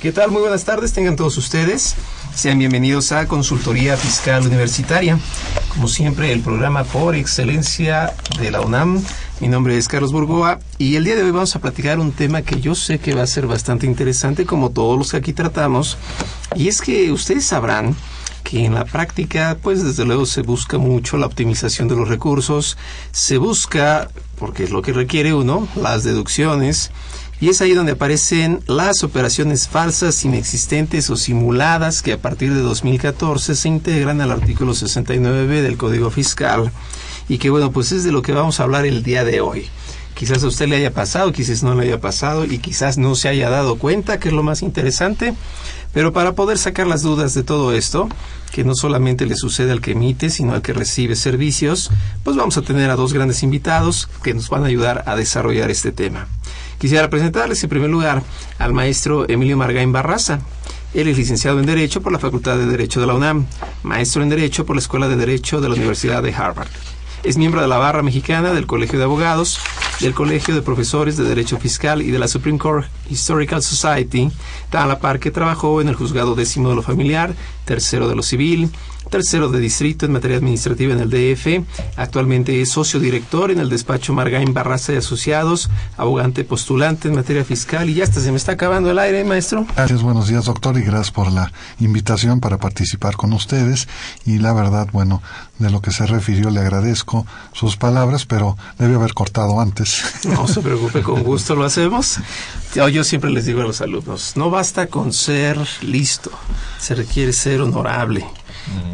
¿Qué tal? Muy buenas tardes, tengan todos ustedes. Sean bienvenidos a Consultoría Fiscal Universitaria. Como siempre, el programa por excelencia de la UNAM. Mi nombre es Carlos Burgoa y el día de hoy vamos a platicar un tema que yo sé que va a ser bastante interesante como todos los que aquí tratamos. Y es que ustedes sabrán que en la práctica, pues desde luego se busca mucho la optimización de los recursos, se busca, porque es lo que requiere uno, las deducciones, y es ahí donde aparecen las operaciones falsas, inexistentes o simuladas que a partir de 2014 se integran al artículo 69b del Código Fiscal y que bueno, pues es de lo que vamos a hablar el día de hoy. Quizás a usted le haya pasado, quizás no le haya pasado y quizás no se haya dado cuenta, que es lo más interesante. Pero para poder sacar las dudas de todo esto, que no solamente le sucede al que emite, sino al que recibe servicios, pues vamos a tener a dos grandes invitados que nos van a ayudar a desarrollar este tema. Quisiera presentarles en primer lugar al maestro Emilio Margain Barraza. Él es licenciado en Derecho por la Facultad de Derecho de la UNAM, maestro en Derecho por la Escuela de Derecho de la Universidad de Harvard. Es miembro de la Barra Mexicana del Colegio de Abogados, del Colegio de Profesores de Derecho Fiscal y de la Supreme Court Historical Society, a la par que trabajó en el Juzgado Décimo de lo Familiar, Tercero de lo Civil, tercero de distrito en materia administrativa en el DF. Actualmente es socio director en el despacho Margain Barraza y Asociados, abogante postulante en materia fiscal y ya hasta se me está acabando el aire, maestro. Gracias, buenos días, doctor, y gracias por la invitación para participar con ustedes. Y la verdad, bueno, de lo que se refirió le agradezco sus palabras, pero debe haber cortado antes. No se preocupe, con gusto lo hacemos. Yo, yo siempre les digo a los alumnos, no basta con ser listo, se requiere ser honorable.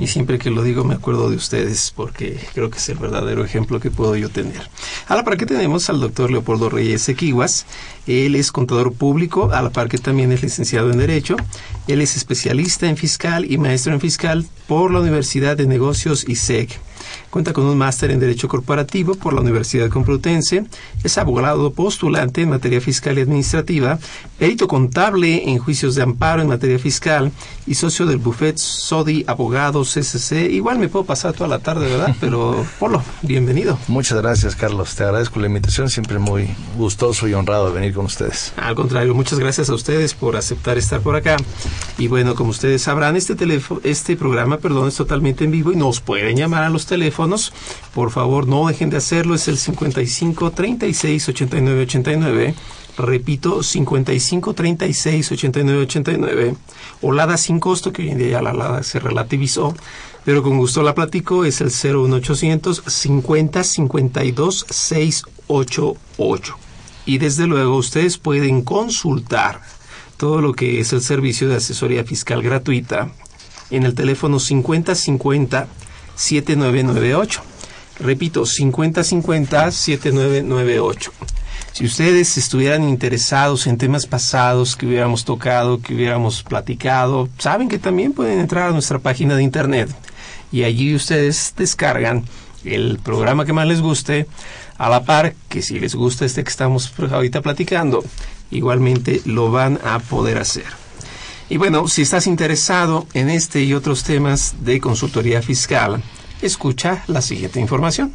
Y siempre que lo digo me acuerdo de ustedes porque creo que es el verdadero ejemplo que puedo yo tener. A la par que tenemos al doctor Leopoldo Reyes Equiguas. Él es contador público, a la par que también es licenciado en Derecho. Él es especialista en fiscal y maestro en fiscal por la Universidad de Negocios ISEG. Cuenta con un máster en Derecho Corporativo por la Universidad Complutense. Es abogado postulante en materia fiscal y administrativa, perito contable en juicios de amparo en materia fiscal y socio del buffet SODI Abogados SC. Igual me puedo pasar toda la tarde, ¿verdad? Pero, Polo, bienvenido. Muchas gracias, Carlos. Te agradezco la invitación. Siempre muy gustoso y honrado de venir con ustedes. Al contrario, muchas gracias a ustedes por aceptar estar por acá. Y bueno, como ustedes sabrán, este teléfono, este programa, perdón, es totalmente en vivo y nos pueden llamar a los teléfonos. Por favor, no dejen de hacerlo. Es el 55 36 89 89. Repito, 55 36 89 89. O sin costo, que hoy en día ya la LADA se relativizó. Pero con gusto la platico. Es el 01800 50 52 688. Y desde luego ustedes pueden consultar todo lo que es el servicio de asesoría fiscal gratuita en el teléfono 5050 7998. Repito, 5050-7998. Si ustedes estuvieran interesados en temas pasados que hubiéramos tocado, que hubiéramos platicado, saben que también pueden entrar a nuestra página de internet y allí ustedes descargan el programa que más les guste, a la par que si les gusta este que estamos ahorita platicando, igualmente lo van a poder hacer. Y bueno, si estás interesado en este y otros temas de consultoría fiscal, escucha la siguiente información.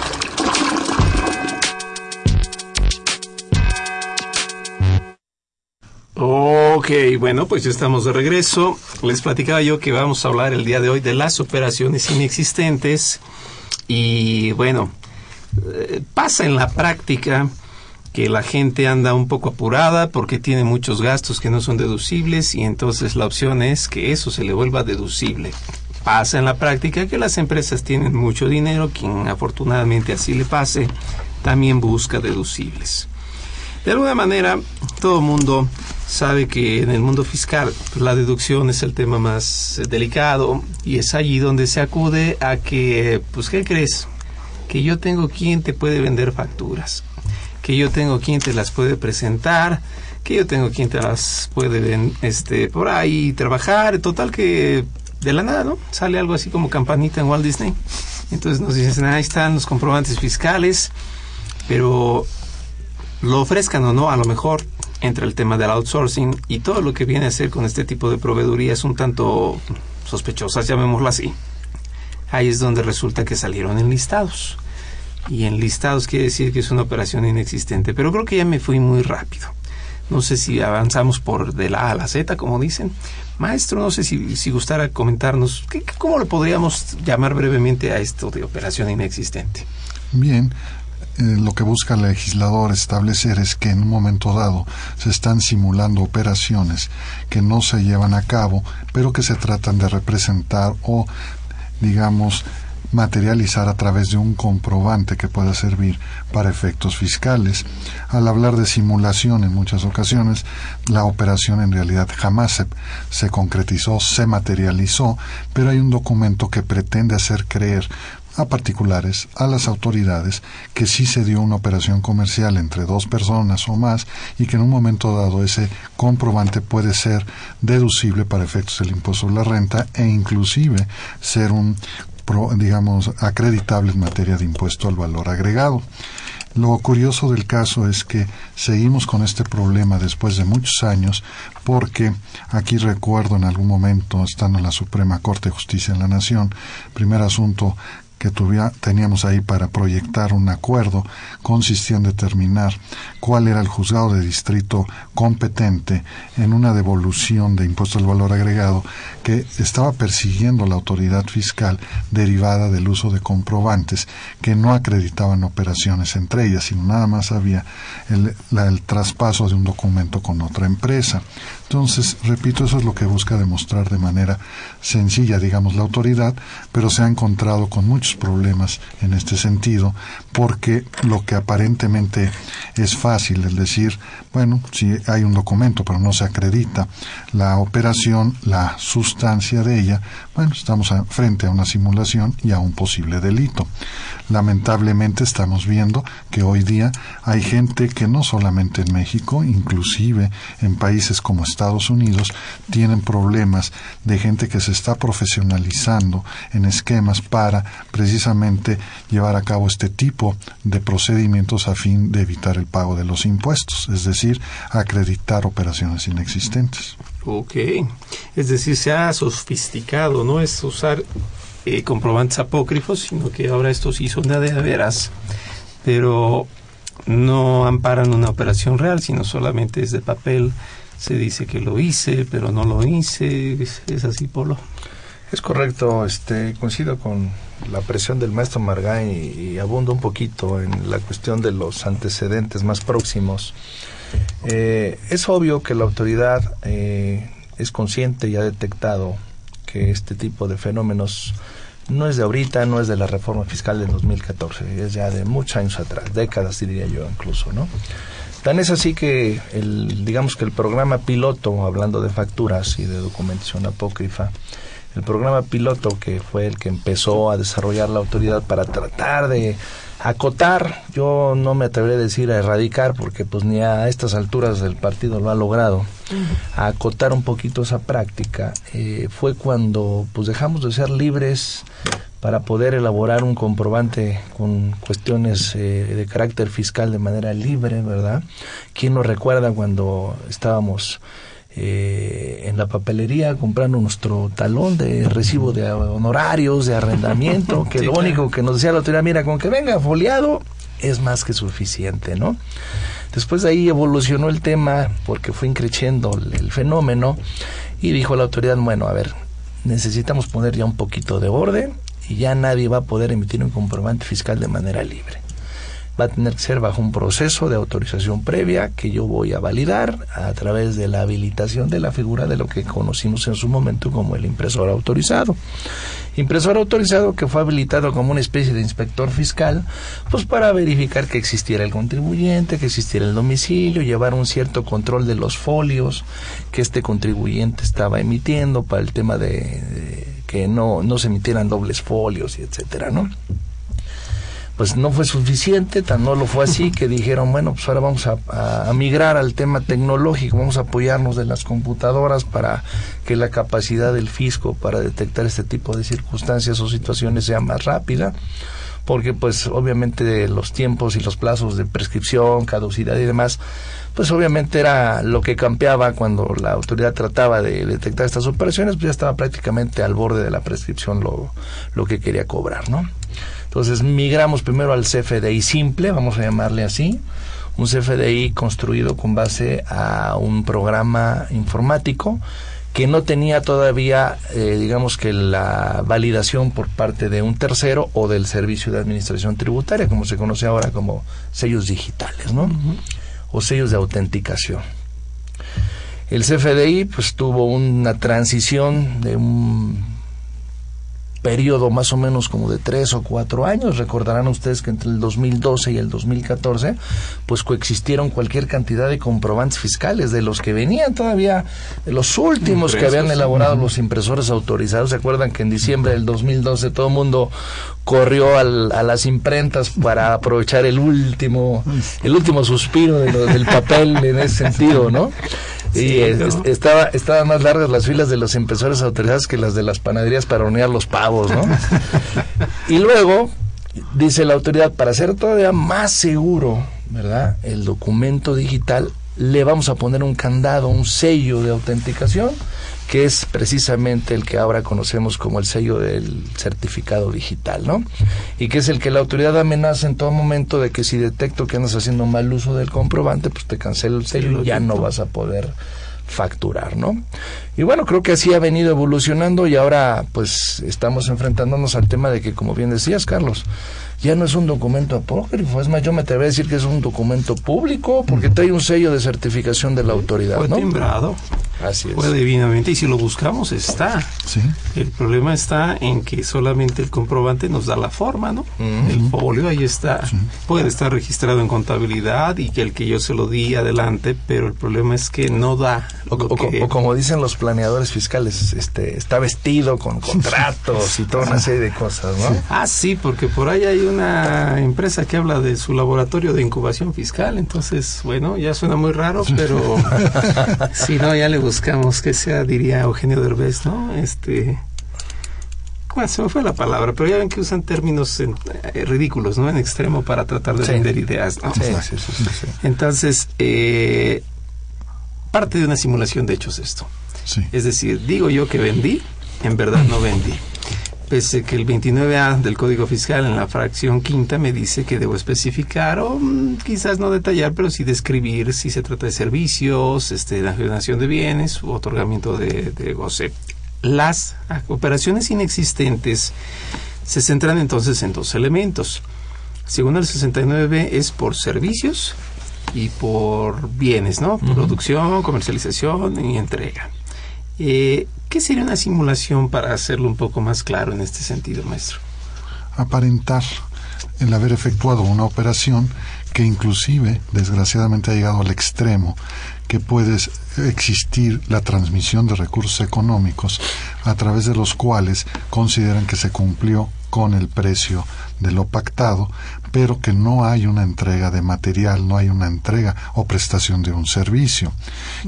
Ok, bueno, pues ya estamos de regreso. Les platicaba yo que vamos a hablar el día de hoy de las operaciones inexistentes. Y bueno, eh, pasa en la práctica que la gente anda un poco apurada porque tiene muchos gastos que no son deducibles y entonces la opción es que eso se le vuelva deducible. Pasa en la práctica que las empresas tienen mucho dinero, quien afortunadamente así le pase, también busca deducibles. De alguna manera, todo el mundo sabe que en el mundo fiscal la deducción es el tema más delicado y es allí donde se acude a que, pues, ¿qué crees? Que yo tengo quien te puede vender facturas, que yo tengo quien te las puede presentar, que yo tengo quien te las puede este, por ahí trabajar, total que de la nada, ¿no? Sale algo así como campanita en Walt Disney. Entonces nos dicen, ahí están los comprobantes fiscales, pero lo ofrezcan o no, a lo mejor entre el tema del outsourcing y todo lo que viene a ser con este tipo de proveedurías un tanto sospechosas, llamémoslo así. Ahí es donde resulta que salieron enlistados. Y enlistados quiere decir que es una operación inexistente. Pero creo que ya me fui muy rápido. No sé si avanzamos por de la A a la Z, como dicen. Maestro, no sé si, si gustara comentarnos, ¿qué, ¿cómo le podríamos llamar brevemente a esto de operación inexistente? Bien, eh, lo que busca el legislador establecer es que en un momento dado se están simulando operaciones que no se llevan a cabo, pero que se tratan de representar o, digamos, materializar a través de un comprobante que pueda servir para efectos fiscales. Al hablar de simulación en muchas ocasiones, la operación en realidad jamás se, se, concretizó, se materializó, pero hay un documento que pretende hacer creer a particulares, a las autoridades, que sí se dio una operación comercial entre dos personas o más y que en un momento dado ese comprobante puede ser deducible para efectos del impuesto de la renta e inclusive ser un digamos acreditable en materia de impuesto al valor agregado. Lo curioso del caso es que seguimos con este problema después de muchos años porque aquí recuerdo en algún momento, estando en la Suprema Corte de Justicia de la Nación, primer asunto que teníamos ahí para proyectar un acuerdo consistía en determinar cuál era el juzgado de distrito competente en una devolución de impuesto al valor agregado que estaba persiguiendo la autoridad fiscal derivada del uso de comprobantes que no acreditaban operaciones entre ellas, sino nada más había el, el traspaso de un documento con otra empresa. Entonces, repito, eso es lo que busca demostrar de manera sencilla, digamos, la autoridad, pero se ha encontrado con muchos problemas en este sentido, porque lo que aparentemente es fácil, es decir, bueno, si hay un documento pero no se acredita la operación, la sustancia de ella, bueno, estamos frente a una simulación y a un posible delito. Lamentablemente estamos viendo que hoy día hay gente que no solamente en México, inclusive en países como Estados Unidos, tienen problemas de gente que se está profesionalizando en esquemas para precisamente llevar a cabo este tipo de procedimientos a fin de evitar el pago de los impuestos, es decir, acreditar operaciones inexistentes. Ok, es decir, se ha sofisticado, no es usar eh, comprobantes apócrifos, sino que ahora estos sí son de veras, pero no amparan una operación real, sino solamente es de papel. Se dice que lo hice, pero no lo hice. Es, así, Polo. Es correcto, este, coincido con la presión del maestro Margay y, y abundo un poquito en la cuestión de los antecedentes más próximos. Eh, es obvio que la autoridad eh, es consciente y ha detectado que este tipo de fenómenos no es de ahorita, no es de la reforma fiscal del 2014, es ya de muchos años atrás, décadas diría yo incluso, ¿no? Tan es así que el, digamos que el programa piloto, hablando de facturas y de documentación apócrifa, el programa piloto que fue el que empezó a desarrollar la autoridad para tratar de acotar, yo no me atreveré a decir a erradicar, porque pues ni a estas alturas del partido lo ha logrado, a acotar un poquito esa práctica, eh, fue cuando pues dejamos de ser libres para poder elaborar un comprobante con cuestiones eh, de carácter fiscal de manera libre, ¿verdad? ¿Quién nos recuerda cuando estábamos eh, en la papelería comprando nuestro talón de recibo de honorarios, de arrendamiento, que Sí, lo claro. único que nos decía la autoridad, mira, con que venga foliado es más que suficiente, ¿no? Después de ahí evolucionó el tema porque fue increciendo el, el fenómeno y dijo la autoridad, bueno, a ver, necesitamos poner ya un poquito de orden y ya nadie va a poder emitir un comprobante fiscal de manera libre va a tener que ser bajo un proceso de autorización previa que yo voy a validar a través de la habilitación de la figura de lo que conocimos en su momento como el impresor autorizado. Impresor autorizado que fue habilitado como una especie de inspector fiscal, pues para verificar que existiera el contribuyente, que existiera el domicilio, llevar un cierto control de los folios que este contribuyente estaba emitiendo para el tema de, de que no, no se emitieran dobles folios y etcétera, ¿no? Pues no fue suficiente, tan no lo fue así que dijeron, bueno, pues ahora vamos a, a- a migrar al tema tecnológico, vamos a apoyarnos de las computadoras para que la capacidad del fisco para detectar este tipo de circunstancias o situaciones sea más rápida, porque pues obviamente los tiempos y los plazos de prescripción, caducidad y demás, pues obviamente era lo que campeaba cuando la autoridad trataba de detectar estas operaciones, pues ya estaba prácticamente al borde de la prescripción lo, lo que quería cobrar, ¿no? Entonces migramos primero al CFDI simple, vamos a llamarle así, un CFDI construido con base a un programa informático que no tenía todavía, eh, digamos que la validación por parte de un tercero o del Servicio de Administración Tributaria, como se conoce ahora como sellos digitales, ¿no? O sellos de autenticación. El CFDI pues tuvo una transición de un periodo más o menos como de tres o cuatro años. Recordarán ustedes que entre el 2012 y el 2014, pues coexistieron cualquier cantidad de comprobantes fiscales de los que venían todavía, de los últimos que habían sí. elaborado los impresores autorizados. ¿Se acuerdan que en diciembre del 2012 todo el mundo corrió al- a las imprentas para aprovechar el último, el último suspiro de lo- del papel en ese sentido, ¿no? Sí, y es- ¿no? es- estaba, estaban más largas las filas de los impresores autorizados que las de las panaderías para hornear los pavos, ¿no? y luego, dice la autoridad, para hacer todavía más seguro, ¿verdad? El documento digital, le vamos a poner un candado, un sello de autenticación, que es precisamente el que ahora conocemos como el sello del certificado digital, ¿no? Y que es el que la autoridad amenaza en todo momento de que si detecto que andas haciendo mal uso del comprobante, pues te cancelo el sello y ya no vas a poder facturar, ¿no? Y bueno, creo que así ha venido evolucionando y ahora pues estamos enfrentándonos al tema de que, como bien decías, Carlos, ya no es un documento apócrifo, es más, yo me atrevo a decir que es un documento público porque trae un sello de certificación de la autoridad, Fue ¿no? timbrado. Así es. Fue divinamente y si lo buscamos está. Sí. El problema está en que solamente el comprobante nos da la forma, ¿no? El folio ahí está. Puede estar registrado en contabilidad y que el que yo se lo di adelante, pero el problema es que no da. O, lo o- que- o como dicen los planeadores fiscales, este, está vestido con contratos y toda una serie de cosas, ¿no? Ah, sí, porque por ahí hay una empresa que habla de su laboratorio de incubación fiscal, entonces, bueno, ya suena muy raro, pero si no, ya le buscamos que sea, diría Eugenio Derbez, ¿no? Este... Bueno, se me fue la palabra, pero ya ven que usan términos en- eh, ridículos, ¿no? En extremo para tratar de Sí. vender ideas, ¿no? Sí, sí, sí, sí, sí. Entonces, eh, parte de una simulación de hechos esto. Sí. Es decir, digo yo que vendí, en verdad no vendí. Pese que el 29A del Código Fiscal en la fracción quinta me dice que debo especificar o mm, quizás no detallar, pero sí describir si se trata de servicios, este, de enajenación de bienes u otorgamiento de, de goce Las operaciones inexistentes se centran entonces en dos elementos. Según el 69 es por servicios y por bienes, ¿no? Producción, comercialización y entrega. Eh, ¿Qué sería una simulación para hacerlo un poco más claro en este sentido, maestro? Aparentar el haber efectuado una operación que inclusive, desgraciadamente, ha llegado al extremo que puede existir la transmisión de recursos económicos a través de los cuales consideran que se cumplió con el precio de lo pactado, pero que no hay una entrega de material, no hay una entrega o prestación de un servicio.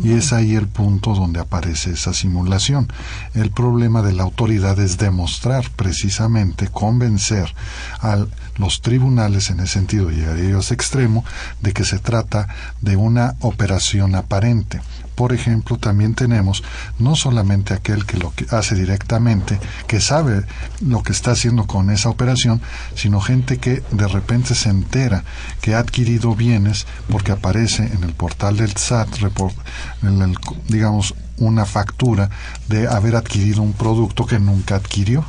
Y es ahí el punto donde aparece esa simulación. El problema de la autoridad es demostrar precisamente, convencer a los tribunales en ese sentido, llegaría a ese extremo, de que se trata de una operación aparente por ejemplo, también tenemos no solamente aquel que lo hace directamente, que sabe lo que está haciendo con esa operación, sino gente que de repente se entera que ha adquirido bienes porque aparece en el portal del SAT, en digamos, una factura de haber adquirido un producto que nunca adquirió.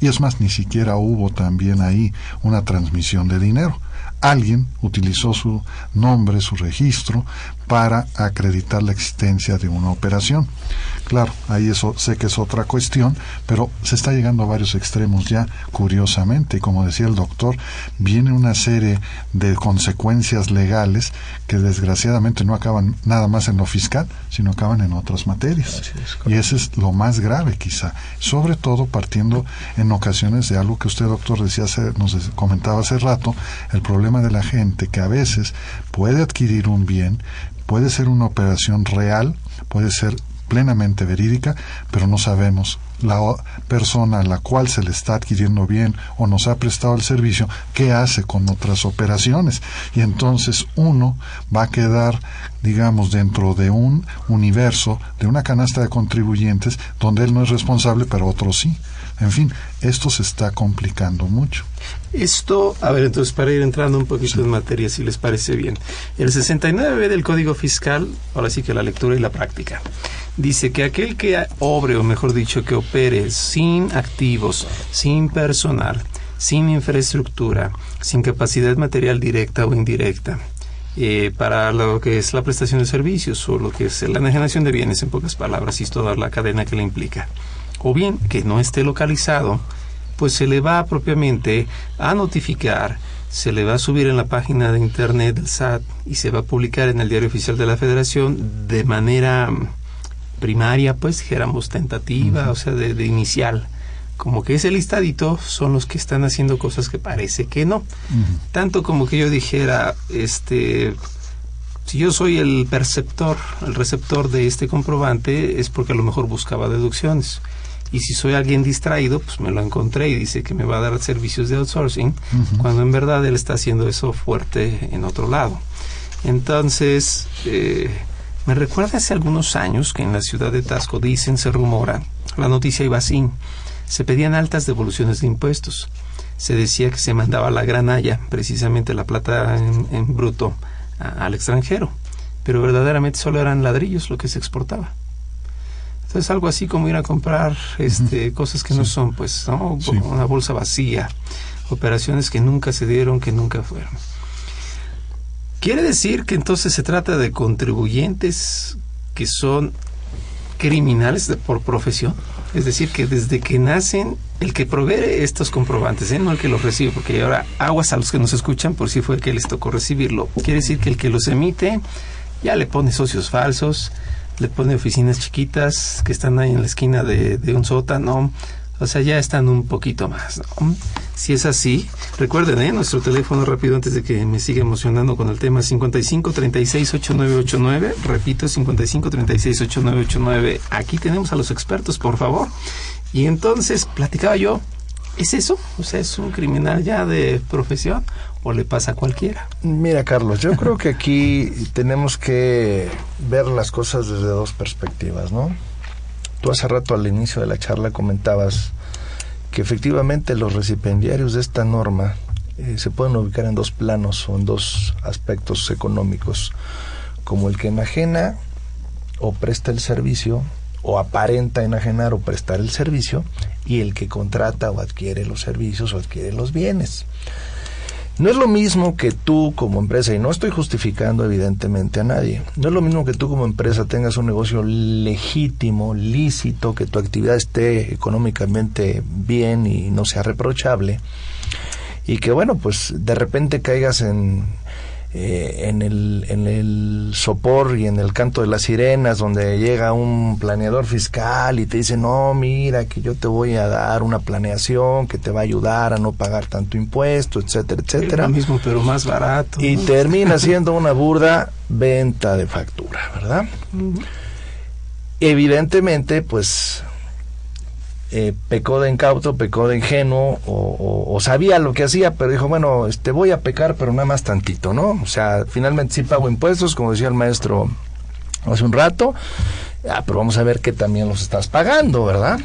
Y es más, ni siquiera hubo también ahí una transmisión de dinero alguien utilizó su nombre, su registro, para acreditar la existencia de una operación. Claro, ahí eso sé que es otra cuestión, pero se está llegando a varios extremos ya, curiosamente, y como decía el doctor, viene una serie de consecuencias legales que desgraciadamente no acaban nada más en lo fiscal, sino acaban en otras materias. y eso es lo más grave quizá, sobre todo partiendo en ocasiones de algo que usted, doctor, decía nos comentaba hace rato, el problema de la gente que a veces puede adquirir un bien, puede ser una operación real, puede ser plenamente verídica, pero no sabemos la persona a la cual se le está adquiriendo bien o nos ha prestado el servicio, qué hace con otras operaciones. Y entonces uno va a quedar, digamos, dentro de un universo, de una canasta de contribuyentes, donde él no es responsable, pero otro sí. En fin, esto se está complicando mucho. Esto, a ver, entonces para ir entrando un poquito en materia, si les parece bien. El 69 del Código Fiscal, ahora sí que la lectura y la práctica, dice que aquel que obre, o mejor dicho, que opere sin activos, sin personal, sin infraestructura, sin capacidad material directa o indirecta, eh, para lo que es la prestación de servicios o lo que es la enajenación de bienes, en pocas palabras, y toda la cadena que le implica. O bien que no esté localizado, pues se le va propiamente a notificar, se le va a subir en la página de internet del SAT y se va a publicar en el diario oficial de la Federación de manera primaria, pues dijéramos tentativa, o sea, de, inicial. Como que ese listadito son los que están haciendo cosas que parece que no. Tanto como que yo dijera, este, si yo soy el perceptor, el receptor de este comprobante, es porque a lo mejor buscaba deducciones y si soy alguien distraído, pues me lo encontré y dice que me va a dar servicios de outsourcing, cuando en verdad él está haciendo eso fuerte en otro lado. Entonces, eh, me recuerda hace algunos años que en la ciudad de Tasco dicen, se rumora, la noticia iba así, se pedían altas devoluciones de impuestos. Se decía que se mandaba la granalla, precisamente la plata en, bruto, al extranjero, pero verdaderamente solo eran ladrillos lo que se exportaba. Entonces algo así como ir a comprar este, cosas que no son, pues, ¿no? Una bolsa vacía, operaciones que nunca se dieron, que nunca fueron. Quiere decir que entonces se trata de contribuyentes que son criminales por profesión. Es decir, que desde que nacen, el que provee estos comprobantes, ¿eh? no el que los recibe, porque ahora aguas a los que nos escuchan por si fue que les tocó recibirlo. Quiere decir que el que los emite ya le pone socios falsos, le pone oficinas chiquitas que están ahí en la esquina de, un sótano. O sea, ya están un poquito más. ¿no? Si es así, recuerden, ¿eh? nuestro teléfono rápido antes de que me siga emocionando con el tema 55 36 8989. Repito, 55 36 8989. Aquí tenemos a los expertos, por favor. Y entonces platicaba yo ¿Es eso? O sea, ¿es un criminal ya de profesión o le pasa a cualquiera? Mira, Carlos, yo creo que aquí tenemos que ver las cosas desde dos perspectivas, ¿no? Tú hace rato al inicio de la charla comentabas que efectivamente los recipiendiarios de esta norma eh, se pueden ubicar en dos planos o en dos aspectos económicos, como el que enajena o presta el servicio o aparenta enajenar o prestar el servicio y el que contrata o adquiere los servicios o adquiere los bienes. No es lo mismo que tú como empresa, y no estoy justificando evidentemente a nadie, no es lo mismo que tú como empresa tengas un negocio legítimo, lícito, que tu actividad esté económicamente bien y no sea reprochable, y que bueno, pues de repente caigas en, eh, en, el, en el sopor y en el canto de las sirenas, donde llega un planeador fiscal y te dice, no, mira, que yo te voy a dar una planeación que te va a ayudar a no pagar tanto impuesto, etcétera, etcétera. lo mismo, pero más barato. Y termina siendo una burda venta de factura, ¿verdad? Evidentemente, pues eh, pecó de incauto, pecó de ingenuo o, sabía lo que hacía, pero dijo, bueno, este voy a pecar, pero nada más tantito, ¿no? O sea, finalmente sí pago impuestos, como decía el maestro hace un rato, ah, pero vamos a ver que también los estás pagando, ¿verdad?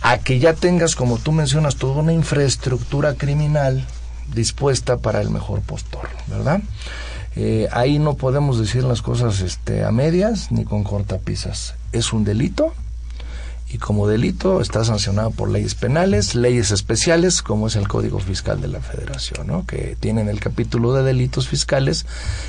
A que ya tengas, como tú mencionas, toda una infraestructura criminal dispuesta para el mejor postor, ¿verdad? Eh, ahí no podemos decir las cosas este, a medias ni con cortapisas. Es un delito, y como delito está sancionado por leyes penales, leyes especiales, como es el Código Fiscal de la Federación, ¿no? que tienen el capítulo de delitos fiscales,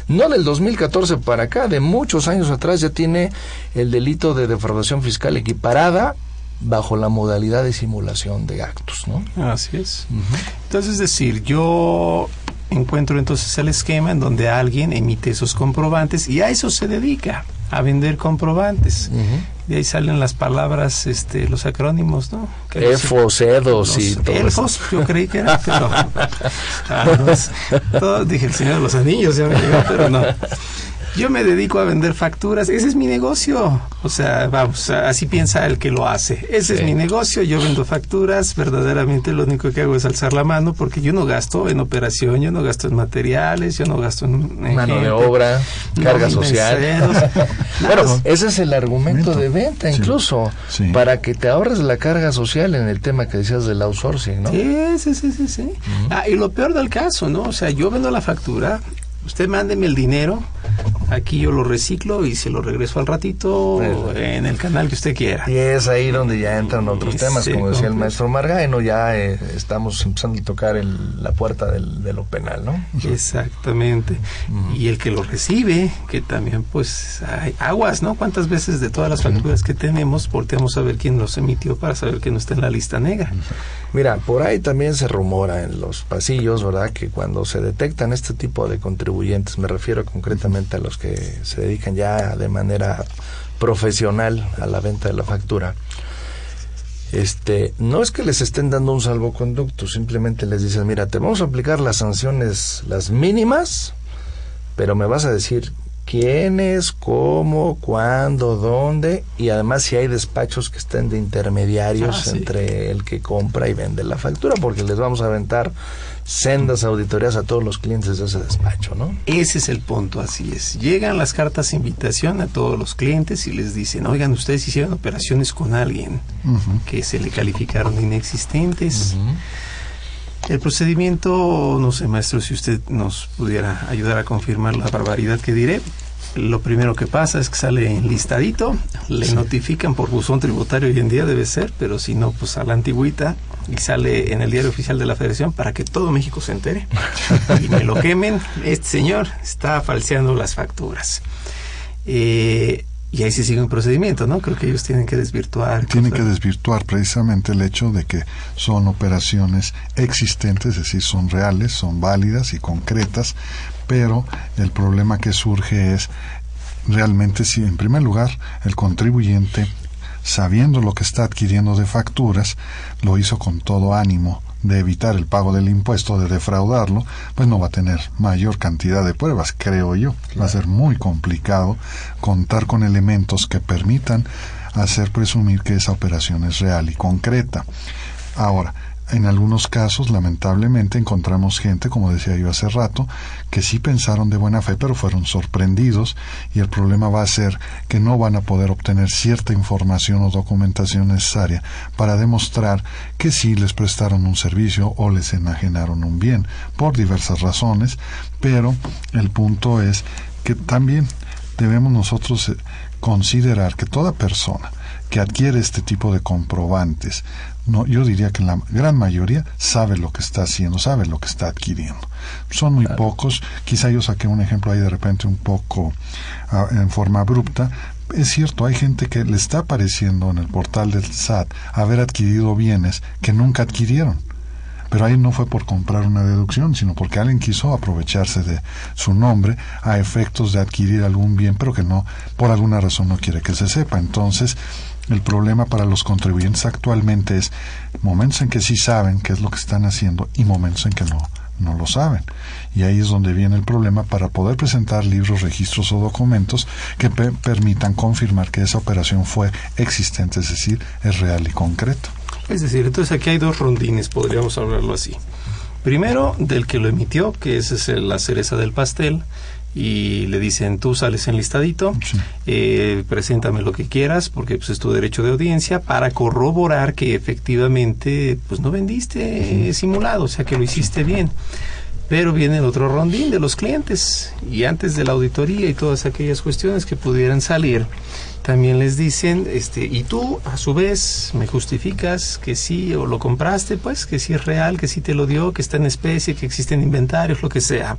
no del 2014 para acá, de muchos años atrás ya tiene el delito de defraudación fiscal equiparada bajo la modalidad de simulación de actos. ¿no? Así es. Entonces, es decir, yo encuentro entonces el esquema en donde alguien emite esos comprobantes y a eso se dedica a vender comprobantes. De ahí salen las palabras, este, los acrónimos, ¿no? Efos, edos y todo Elfos, yo creí que era, pero... Ah, dije el Señor de los Anillos, ya me llegó, pero no. Yo me dedico a vender facturas, ese es mi negocio. O sea, vamos, así piensa el que lo hace. Ese es mi negocio, yo vendo facturas, verdaderamente lo único que hago es alzar la mano porque yo no gasto en operación, yo no gasto en materiales, yo no gasto en... Mano de obra, carga social. bueno, ese es el argumento de venta incluso, para que te ahorres la carga social en el tema que decías del outsourcing, ¿no? Sí, sí, sí, sí. ah, y lo peor del caso, ¿no? O sea, yo vendo la factura, usted mándeme el dinero, aquí yo lo reciclo y se lo regreso al ratito en el canal que usted quiera. Y es ahí donde ya entran otros temas, como decía el maestro Margaino, ya eh, estamos empezando a tocar la puerta del, de lo penal, ¿no? Exactamente. Y el que lo recibe, que también pues hay aguas, ¿no? ¿Cuántas veces de todas las facturas que tenemos volteamos a ver quién los emitió para saber que no está en la lista negra? Mira, por ahí también se rumora en los pasillos, ¿verdad? Que cuando se detectan este tipo de contribuyentes, me refiero concretamente a los que se dedican ya de manera profesional a la venta de la factura, este, no es que les estén dando un salvoconducto, simplemente les dicen, mira, te vamos a aplicar las sanciones, las mínimas, pero me vas a decir quiénes, cómo, cuándo, dónde y además si hay despachos que estén de intermediarios ah, entre el que compra y vende la factura, porque les vamos a aventar sendas auditorías a todos los clientes de ese despacho, ¿no? Ese es el punto, así es. Llegan las cartas de invitación a todos los clientes y les dicen, oigan, ustedes hicieron operaciones con alguien que se le calificaron inexistentes. El procedimiento, no sé, maestro, si usted nos pudiera ayudar a confirmar la barbaridad que diré. Lo primero que pasa es que sale enlistadito, le notifican por buzón tributario hoy en día debe ser, pero si no, pues a la antigüita y sale en el diario oficial de la Federación para que todo México se entere y me lo quemen. Este señor está falseando las facturas. Eh, y ahí se sigue un procedimiento, ¿no? Creo que ellos tienen que desvirtuar. Tienen que desvirtuar precisamente el hecho de que son operaciones existentes, es decir, son reales, son válidas y concretas, pero el problema que surge es realmente si en primer lugar el contribuyente sabiendo lo que está adquiriendo de facturas, lo hizo con todo ánimo de evitar el pago del impuesto, de defraudarlo, pues no va a tener mayor cantidad de pruebas, creo yo. Va a ser muy complicado contar con elementos que permitan hacer presumir que esa operación es real y concreta. Ahora, en algunos casos, lamentablemente, encontramos gente, como decía yo hace rato, que sí pensaron de buena fe, pero fueron sorprendidos y el problema va a ser que no van a poder obtener cierta información o documentación necesaria para demostrar que sí les prestaron un servicio o les enajenaron un bien, por diversas razones, pero el punto es que también debemos nosotros eh, considerar que toda persona que adquiere este tipo de comprobantes, no, yo diría que la gran mayoría sabe lo que está haciendo, sabe lo que está adquiriendo. Son muy pocos, quizá yo saqué un ejemplo ahí de repente un poco ah, en forma abrupta, es cierto, hay gente que le está apareciendo en el portal del SAT haber adquirido bienes que nunca adquirieron. Pero ahí no fue por comprar una deducción, sino porque alguien quiso aprovecharse de su nombre a efectos de adquirir algún bien, pero que no, por alguna razón no quiere que se sepa. Entonces, el problema para los contribuyentes actualmente es momentos en que sí saben qué es lo que están haciendo y momentos en que no, no lo saben. Y ahí es donde viene el problema para poder presentar libros, registros o documentos que permitan confirmar que esa operación fue existente, es decir, es real y concreto. Es decir, entonces aquí hay dos rondines, podríamos hablarlo así. Primero, del que lo emitió, que esa es la cereza del pastel, y le dicen, tú sales enlistadito, eh, preséntame lo que quieras, porque pues, es tu derecho de audiencia, para corroborar que efectivamente pues no vendiste simulado, o sea que lo hiciste bien. Pero viene el otro rondín de los clientes, y antes de la auditoría y todas aquellas cuestiones que pudieran salir, también les dicen, este, y tú a su vez me justificas que sí o lo compraste, pues que sí es real, que sí te lo dio, que está en especie, que existen inventarios, lo que sea.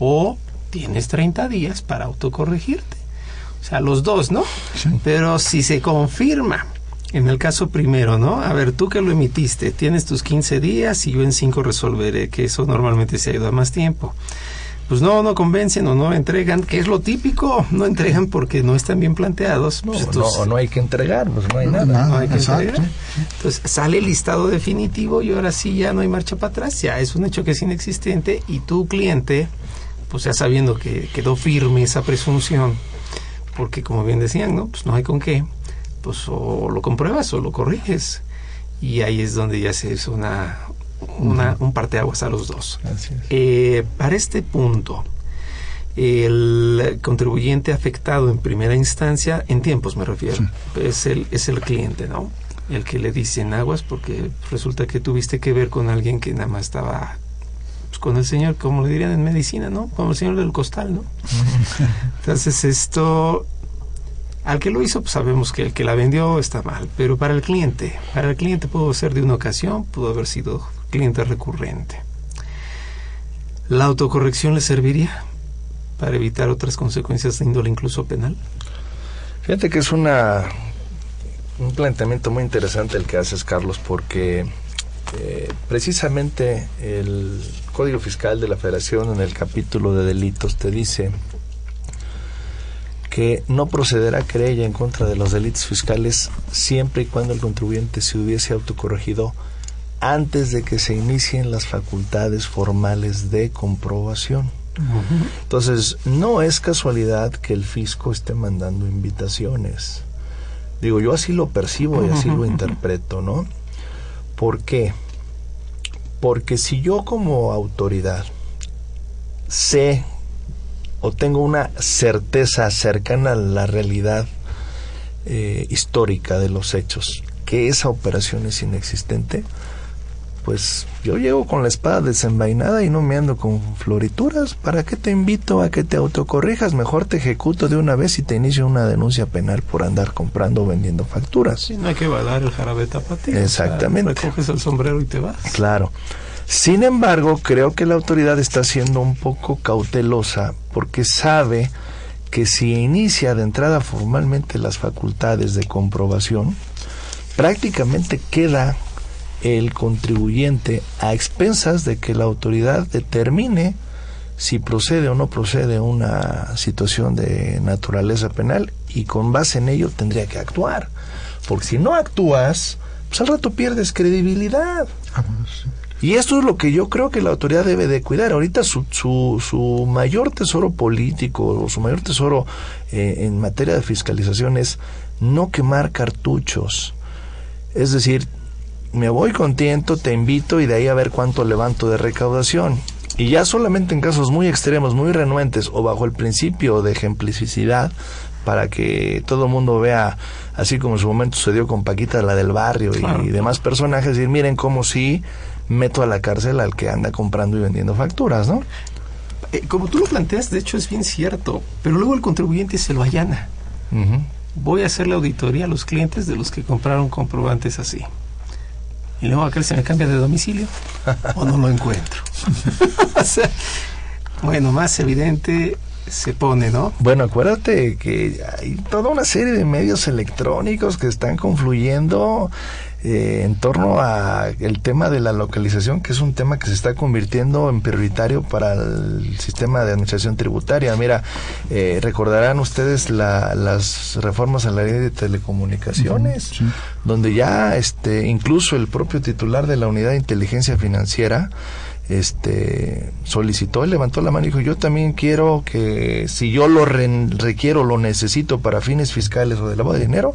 O tienes 30 días para autocorregirte. O sea, los dos, ¿no? Pero si se confirma, en el caso primero, ¿no? A ver, tú que lo emitiste, tienes tus 15 días y yo en 5 resolveré, que eso normalmente se ha ido a más tiempo pues no, no convencen o no entregan, que es lo típico, no entregan porque no están bien planteados. No, pues no, o no hay que entregar, pues no hay nada. No hay que entregar. Entonces sale el listado definitivo y ahora sí ya no hay marcha para atrás, ya es un hecho que es inexistente y tu cliente, pues ya sabiendo que quedó firme esa presunción, porque como bien decían, ¿no? Pues no hay con qué, pues o lo compruebas o lo corriges. Y ahí es donde ya se una, una, un parteaguas a los dos. Eh, para este punto, el contribuyente afectado en primera instancia, en tiempos me refiero, es, el, es el cliente, ¿no? El que le dicen aguas porque resulta que tuviste que ver con alguien que nada más estaba pues, con el señor, como le dirían en medicina, ¿no? Como el señor del costal, ¿no? Entonces esto al que lo hizo, pues sabemos que el que la vendió está mal, pero para el cliente, para el cliente pudo ser de una ocasión, pudo haber sido cliente recurrente. ¿La autocorrección le serviría para evitar otras consecuencias de índole incluso penal? Fíjate que es una un planteamiento muy interesante el que haces, Carlos, porque eh, precisamente el Código Fiscal de la Federación en el capítulo de delitos te dice que no procederá querella en contra de los delitos fiscales siempre y cuando el contribuyente se hubiese autocorregido antes de que se inicien las facultades formales de comprobación. Entonces, no es casualidad que el fisco esté mandando invitaciones. Digo, yo así lo percibo y así lo interpreto, ¿no? ¿Por qué? Porque si yo como autoridad sé o tengo una certeza cercana a la realidad eh, histórica de los hechos, que esa operación es inexistente, pues yo llego con la espada desenvainada y no me ando con florituras. ¿Para qué te invito a que te autocorrijas? Mejor te ejecuto de una vez y te inicio una denuncia penal por andar comprando o vendiendo facturas. Sí, no hay que balar el jarabe tapatío. Exactamente. O recoges el sombrero y te vas. Claro. Sin embargo, creo que la autoridad está siendo un poco cautelosa porque sabe que si inicia de entrada formalmente las facultades de comprobación, prácticamente queda el contribuyente a expensas de que la autoridad determine si procede o no procede una situación de naturaleza penal y con base en ello tendría que actuar. Porque si no actúas, pues al rato pierdes credibilidad. Ah, y esto es lo que yo creo que la autoridad debe de cuidar. Ahorita su, su, su mayor tesoro político o su mayor tesoro eh, en materia de fiscalización es no quemar cartuchos. Es decir, me voy contento, te invito y de ahí a ver cuánto levanto de recaudación. Y ya solamente en casos muy extremos, muy renuentes o bajo el principio de ejemplicidad, para que todo el mundo vea, así como en su momento sucedió con Paquita, la del barrio y, demás personajes, decir, miren cómo sí meto a la cárcel al que anda comprando y vendiendo facturas, ¿no? Eh, como tú lo planteas, de hecho es bien cierto, pero luego el contribuyente se lo allana. voy a hacer la auditoría a los clientes de los que compraron comprobantes así. Y luego aquel se me cambia de domicilio o no lo encuentro. o sea, bueno, más evidente se pone, ¿no? Bueno, acuérdate que hay toda una serie de medios electrónicos que están confluyendo eh, en torno a el tema de la localización, que es un tema que se está convirtiendo en prioritario para el sistema de administración tributaria. Mira, eh, recordarán ustedes la, las reformas a la ley de telecomunicaciones, donde ya este, incluso el propio titular de la unidad de inteligencia financiera este solicitó, levantó la mano y dijo, yo también quiero que si yo lo requiero, lo necesito para fines fiscales o de lavado de dinero,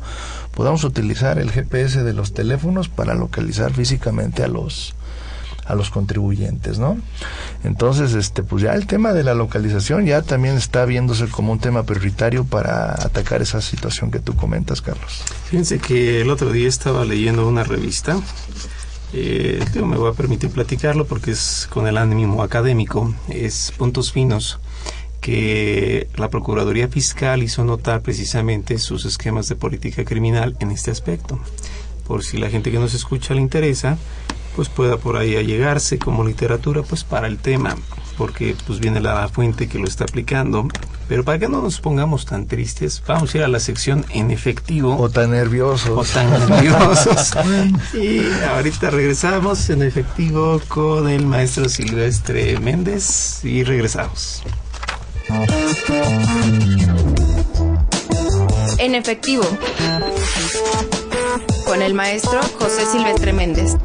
podamos utilizar el GPS de los teléfonos para localizar físicamente a los a los contribuyentes, ¿no? Entonces, este, pues ya el tema de la localización ya también está viéndose como un tema prioritario para atacar esa situación que tú comentas, Carlos. Fíjense que el otro día estaba leyendo una revista eh, me voy a permitir platicarlo porque es con el ánimo académico, es puntos finos que la Procuraduría Fiscal hizo notar precisamente sus esquemas de política criminal en este aspecto. Por si la gente que nos escucha le interesa, pues pueda por ahí allegarse como literatura pues para el tema porque pues viene la fuente que lo está aplicando. Pero para que no nos pongamos tan tristes, vamos a ir a la sección en efectivo. O tan nerviosos. O tan nerviosos. y ahorita regresamos en efectivo con el maestro Silvestre Méndez y regresamos. En efectivo. Con el maestro José Silvestre Méndez.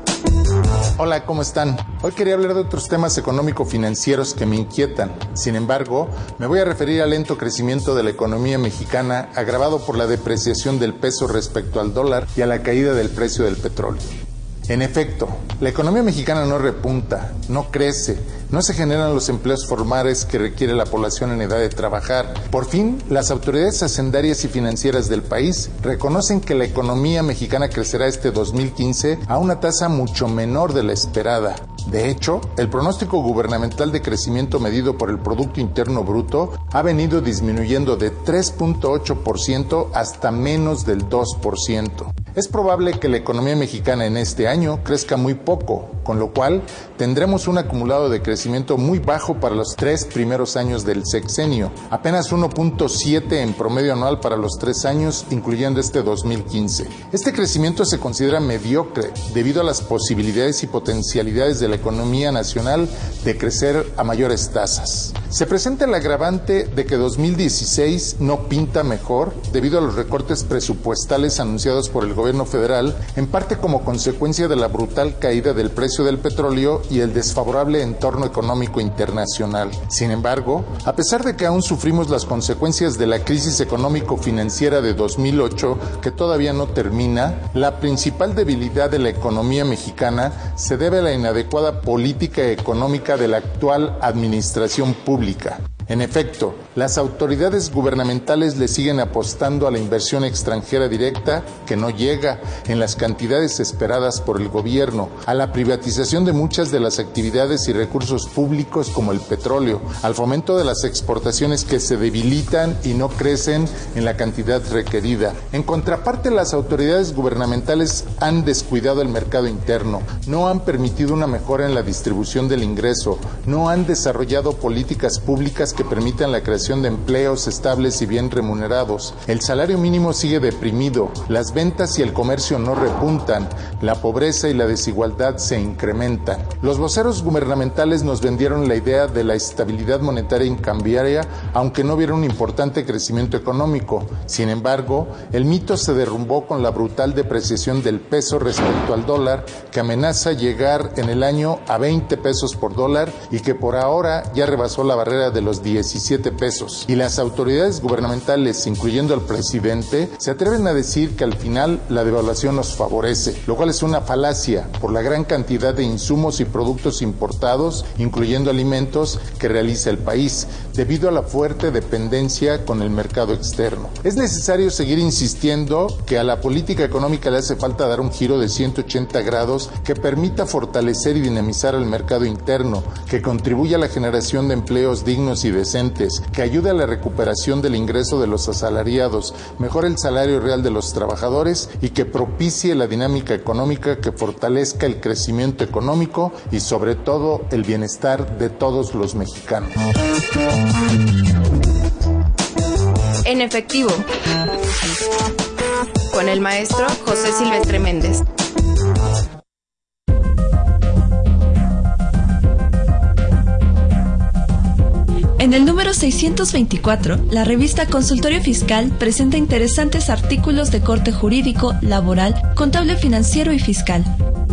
Hola, ¿cómo están? Hoy quería hablar de otros temas económico-financieros que me inquietan. Sin embargo, me voy a referir al lento crecimiento de la economía mexicana agravado por la depreciación del peso respecto al dólar y a la caída del precio del petróleo. En efecto, la economía mexicana no repunta, no crece, no se generan los empleos formales que requiere la población en edad de trabajar. Por fin, las autoridades hacendarias y financieras del país reconocen que la economía mexicana crecerá este 2015 a una tasa mucho menor de la esperada. De hecho, el pronóstico gubernamental de crecimiento medido por el Producto Interno Bruto ha venido disminuyendo de 3.8% hasta menos del 2%. Es probable que la economía mexicana en este año crezca muy poco, con lo cual tendremos un acumulado de crecimiento muy bajo para los tres primeros años del sexenio, apenas 1.7 en promedio anual para los tres años, incluyendo este 2015. Este crecimiento se considera mediocre debido a las posibilidades y potencialidades de la economía nacional de crecer a mayores tasas. Se presenta el agravante de que 2016 no pinta mejor debido a los recortes presupuestales anunciados por el gobierno federal, en parte como consecuencia de la brutal caída del precio del petróleo y el desfavorable entorno económico internacional. Sin embargo, a pesar de que aún sufrimos las consecuencias de la crisis económico-financiera de 2008, que todavía no termina, la principal debilidad de la economía mexicana se debe a la inadecuada política económica de la actual administración pública. En efecto, las autoridades gubernamentales le siguen apostando a la inversión extranjera directa que no llega en las cantidades esperadas por el gobierno, a la privatización de muchas de las actividades y recursos públicos como el petróleo, al fomento de las exportaciones que se debilitan y no crecen en la cantidad requerida. En contraparte, las autoridades gubernamentales han descuidado el mercado interno, no han permitido una mejora en la distribución del ingreso, no han desarrollado políticas públicas que permitan la creación de empleos estables y bien remunerados. El salario mínimo sigue deprimido, las ventas y el comercio no repuntan, la pobreza y la desigualdad se incrementan. Los voceros gubernamentales nos vendieron la idea de la estabilidad monetaria y cambiaria, aunque no hubiera un importante crecimiento económico. Sin embargo, el mito se derrumbó con la brutal depreciación del peso respecto al dólar, que amenaza llegar en el año a 20 pesos por dólar y que por ahora ya rebasó la barrera de los 17 pesos. Y las autoridades gubernamentales, incluyendo al presidente, se atreven a decir que al final la devaluación nos favorece, lo cual es una falacia por la gran cantidad de insumos y productos importados, incluyendo alimentos, que realiza el país, debido a la fuerte dependencia con el mercado externo. Es necesario seguir insistiendo que a la política económica le hace falta dar un giro de 180 grados que permita fortalecer y dinamizar el mercado interno, que contribuya a la generación de empleos dignos y que ayude a la recuperación del ingreso de los asalariados, mejore el salario real de los trabajadores y que propicie la dinámica económica que fortalezca el crecimiento económico y sobre todo el bienestar de todos los mexicanos. En efectivo, con el maestro José Silvestre Méndez. En el número 624, la revista Consultorio Fiscal presenta interesantes artículos de corte jurídico, laboral, contable financiero y fiscal.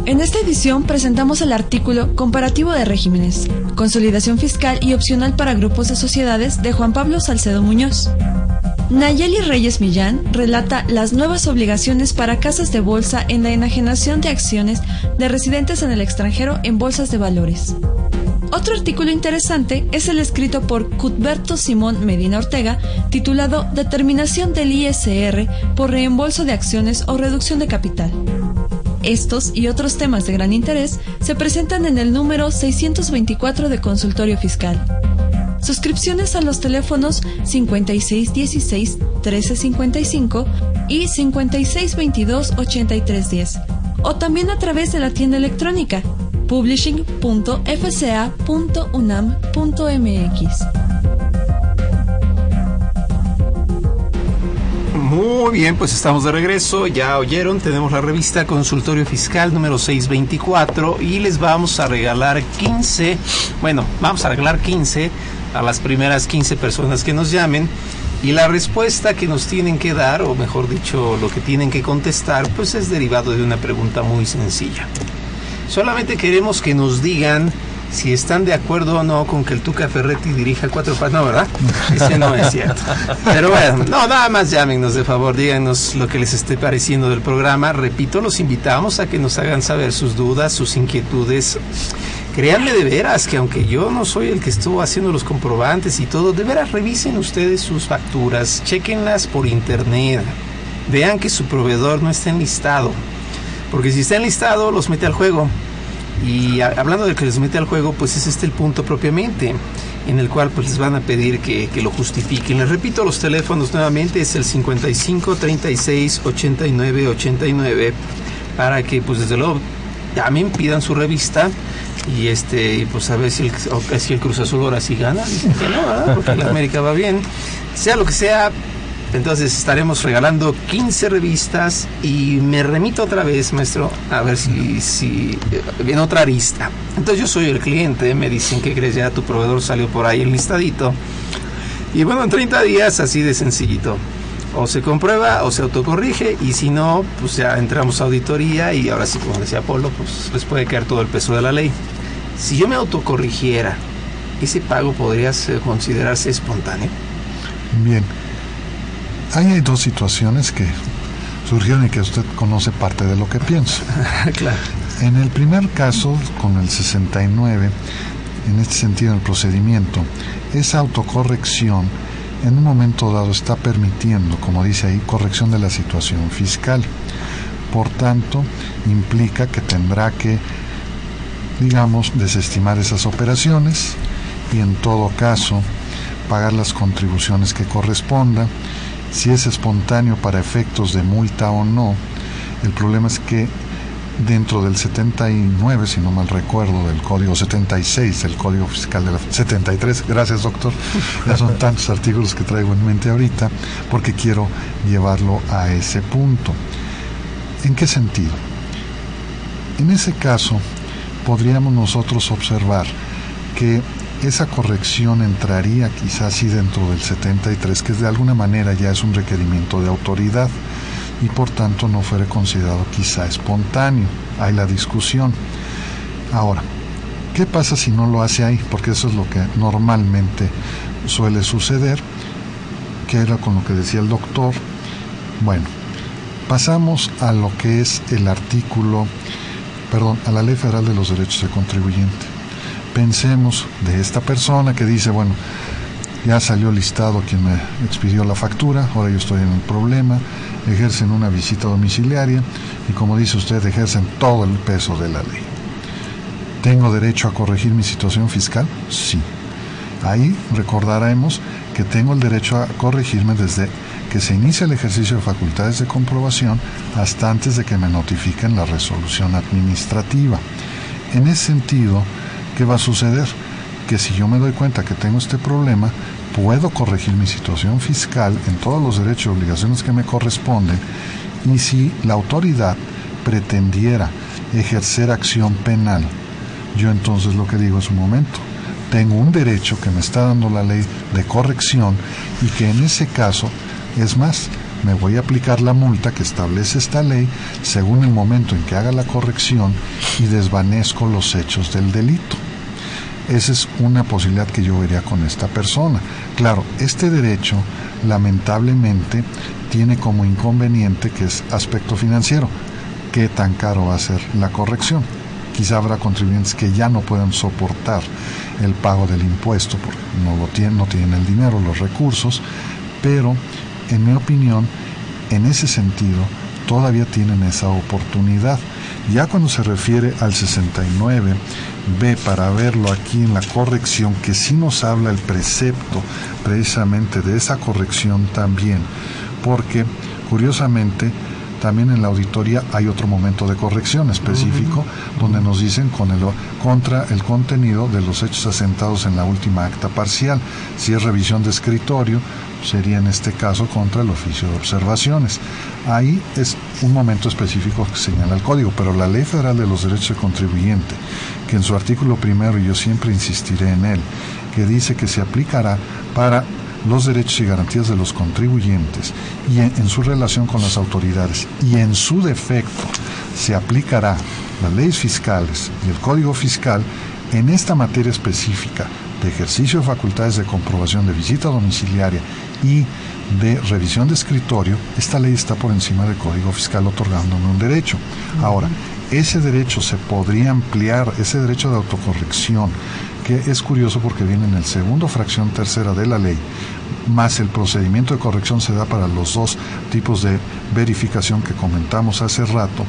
En esta edición presentamos el artículo Comparativo de regímenes, consolidación fiscal y opcional para grupos de sociedades de Juan Pablo Salcedo Muñoz. Nayeli Reyes Millán relata las nuevas obligaciones para casas de bolsa en la enajenación de acciones de residentes en el extranjero en bolsas de valores. Otro artículo interesante es el escrito por Cuthberto Simón Medina Ortega, titulado Determinación del ISR por reembolso de acciones o reducción de capital. Estos y otros temas de gran interés se presentan en el número 624 de Consultorio Fiscal. Suscripciones a los teléfonos 5616-1355 y 5622-8310 o también a través de la tienda electrónica publishing.fca.unam.mx. Muy bien, pues estamos de regreso. Ya oyeron, tenemos la revista Consultorio Fiscal número 624 y les vamos a regalar 15, bueno, vamos a regalar 15 a las primeras 15 personas que nos llamen. Y la respuesta que nos tienen que dar, o mejor dicho, lo que tienen que contestar, pues es derivado de una pregunta muy sencilla. Solamente queremos que nos digan si están de acuerdo o no con que el Tuca Ferretti dirija cuatro patas. No, ¿verdad? Ese no es cierto. Pero bueno, no, nada más llámenos de favor, díganos lo que les esté pareciendo del programa. Repito, los invitamos a que nos hagan saber sus dudas, sus inquietudes. Créanme de veras que aunque yo no soy el que estuvo haciendo los comprobantes y todo, de veras revisen ustedes sus facturas, chequenlas por internet, vean que su proveedor no está enlistado, porque si está enlistado los mete al juego. Y hablando de que les mete al juego, pues es este el punto propiamente, en el cual pues les van a pedir que, que lo justifiquen. Les repito los teléfonos nuevamente, es el 55 36 89 89, para que pues desde luego llamen, pidan su revista y este pues a ver si el, si el Cruz Azul ahora sí gana dicen que no ¿verdad? porque la América va bien sea lo que sea entonces estaremos regalando 15 revistas y me remito otra vez maestro a ver si si viene otra arista. Entonces yo soy el cliente me dicen que crees ya tu proveedor salió por ahí el listadito y bueno en 30 días así de sencillito. O se comprueba o se autocorrige y si no, pues ya entramos a auditoría y ahora sí, como decía Polo, pues les puede caer todo el peso de la ley. Si yo me autocorrigiera, ¿ese pago podría considerarse espontáneo? Bien, ahí hay dos situaciones que surgieron y que usted conoce parte de lo que pienso. claro. En el primer caso, con el 69, en este sentido, el procedimiento, esa autocorrección en un momento dado está permitiendo, como dice ahí, corrección de la situación fiscal. Por tanto, implica que tendrá que, digamos, desestimar esas operaciones y en todo caso pagar las contribuciones que correspondan. Si es espontáneo para efectos de multa o no, el problema es que dentro del 79, si no mal recuerdo, del código 76, del código fiscal de la 73, gracias doctor, ya son tantos artículos que traigo en mente ahorita, porque quiero llevarlo a ese punto. ¿En qué sentido? En ese caso, podríamos nosotros observar que esa corrección entraría quizás sí dentro del 73, que de alguna manera ya es un requerimiento de autoridad y por tanto no fuera considerado quizá espontáneo. Hay la discusión. Ahora, ¿qué pasa si no lo hace ahí? Porque eso es lo que normalmente suele suceder, que era con lo que decía el doctor. Bueno, pasamos a lo que es el artículo, perdón, a la Ley Federal de los Derechos del Contribuyente. Pensemos de esta persona que dice, bueno, ya salió listado quien me expidió la factura, ahora yo estoy en un problema, ejercen una visita domiciliaria y como dice usted, ejercen todo el peso de la ley. ¿Tengo derecho a corregir mi situación fiscal? Sí. Ahí recordaremos que tengo el derecho a corregirme desde que se inicia el ejercicio de facultades de comprobación hasta antes de que me notifiquen la resolución administrativa. En ese sentido, ¿qué va a suceder? Que si yo me doy cuenta que tengo este problema, puedo corregir mi situación fiscal en todos los derechos y obligaciones que me corresponden y si la autoridad pretendiera ejercer acción penal, yo entonces lo que digo es un momento, tengo un derecho que me está dando la ley de corrección y que en ese caso, es más, me voy a aplicar la multa que establece esta ley según el momento en que haga la corrección y desvanezco los hechos del delito. Esa es una posibilidad que yo vería con esta persona. Claro, este derecho lamentablemente tiene como inconveniente que es aspecto financiero. ¿Qué tan caro va a ser la corrección? Quizá habrá contribuyentes que ya no puedan soportar el pago del impuesto porque no tienen, tienen el dinero, los recursos, pero en mi opinión, en ese sentido, todavía tienen esa oportunidad. Ya cuando se refiere al 69, ve para verlo aquí en la corrección, que sí nos habla el precepto precisamente de esa corrección también, porque curiosamente también en la auditoría hay otro momento de corrección específico donde nos dicen con el, contra el contenido de los hechos asentados en la última acta parcial. Si es revisión de escritorio, sería en este caso contra el oficio de observaciones. Ahí es un momento específico que señala el código, pero la Ley Federal de los Derechos del Contribuyente, que en su artículo primero, y yo siempre insistiré en él, que dice que se aplicará para los derechos y garantías de los contribuyentes y en, su relación con las autoridades y en su defecto se aplicará las leyes fiscales y el código fiscal en esta materia específica de ejercicio de facultades de comprobación de visita domiciliaria y de revisión de escritorio, esta ley está por encima del Código Fiscal otorgándome un derecho. Ahora, ese derecho se podría ampliar, ese derecho de autocorrección, que es curioso porque viene en el segundo fracción tercera de la ley, más el procedimiento de corrección se da para los dos tipos de verificación que comentamos hace rato,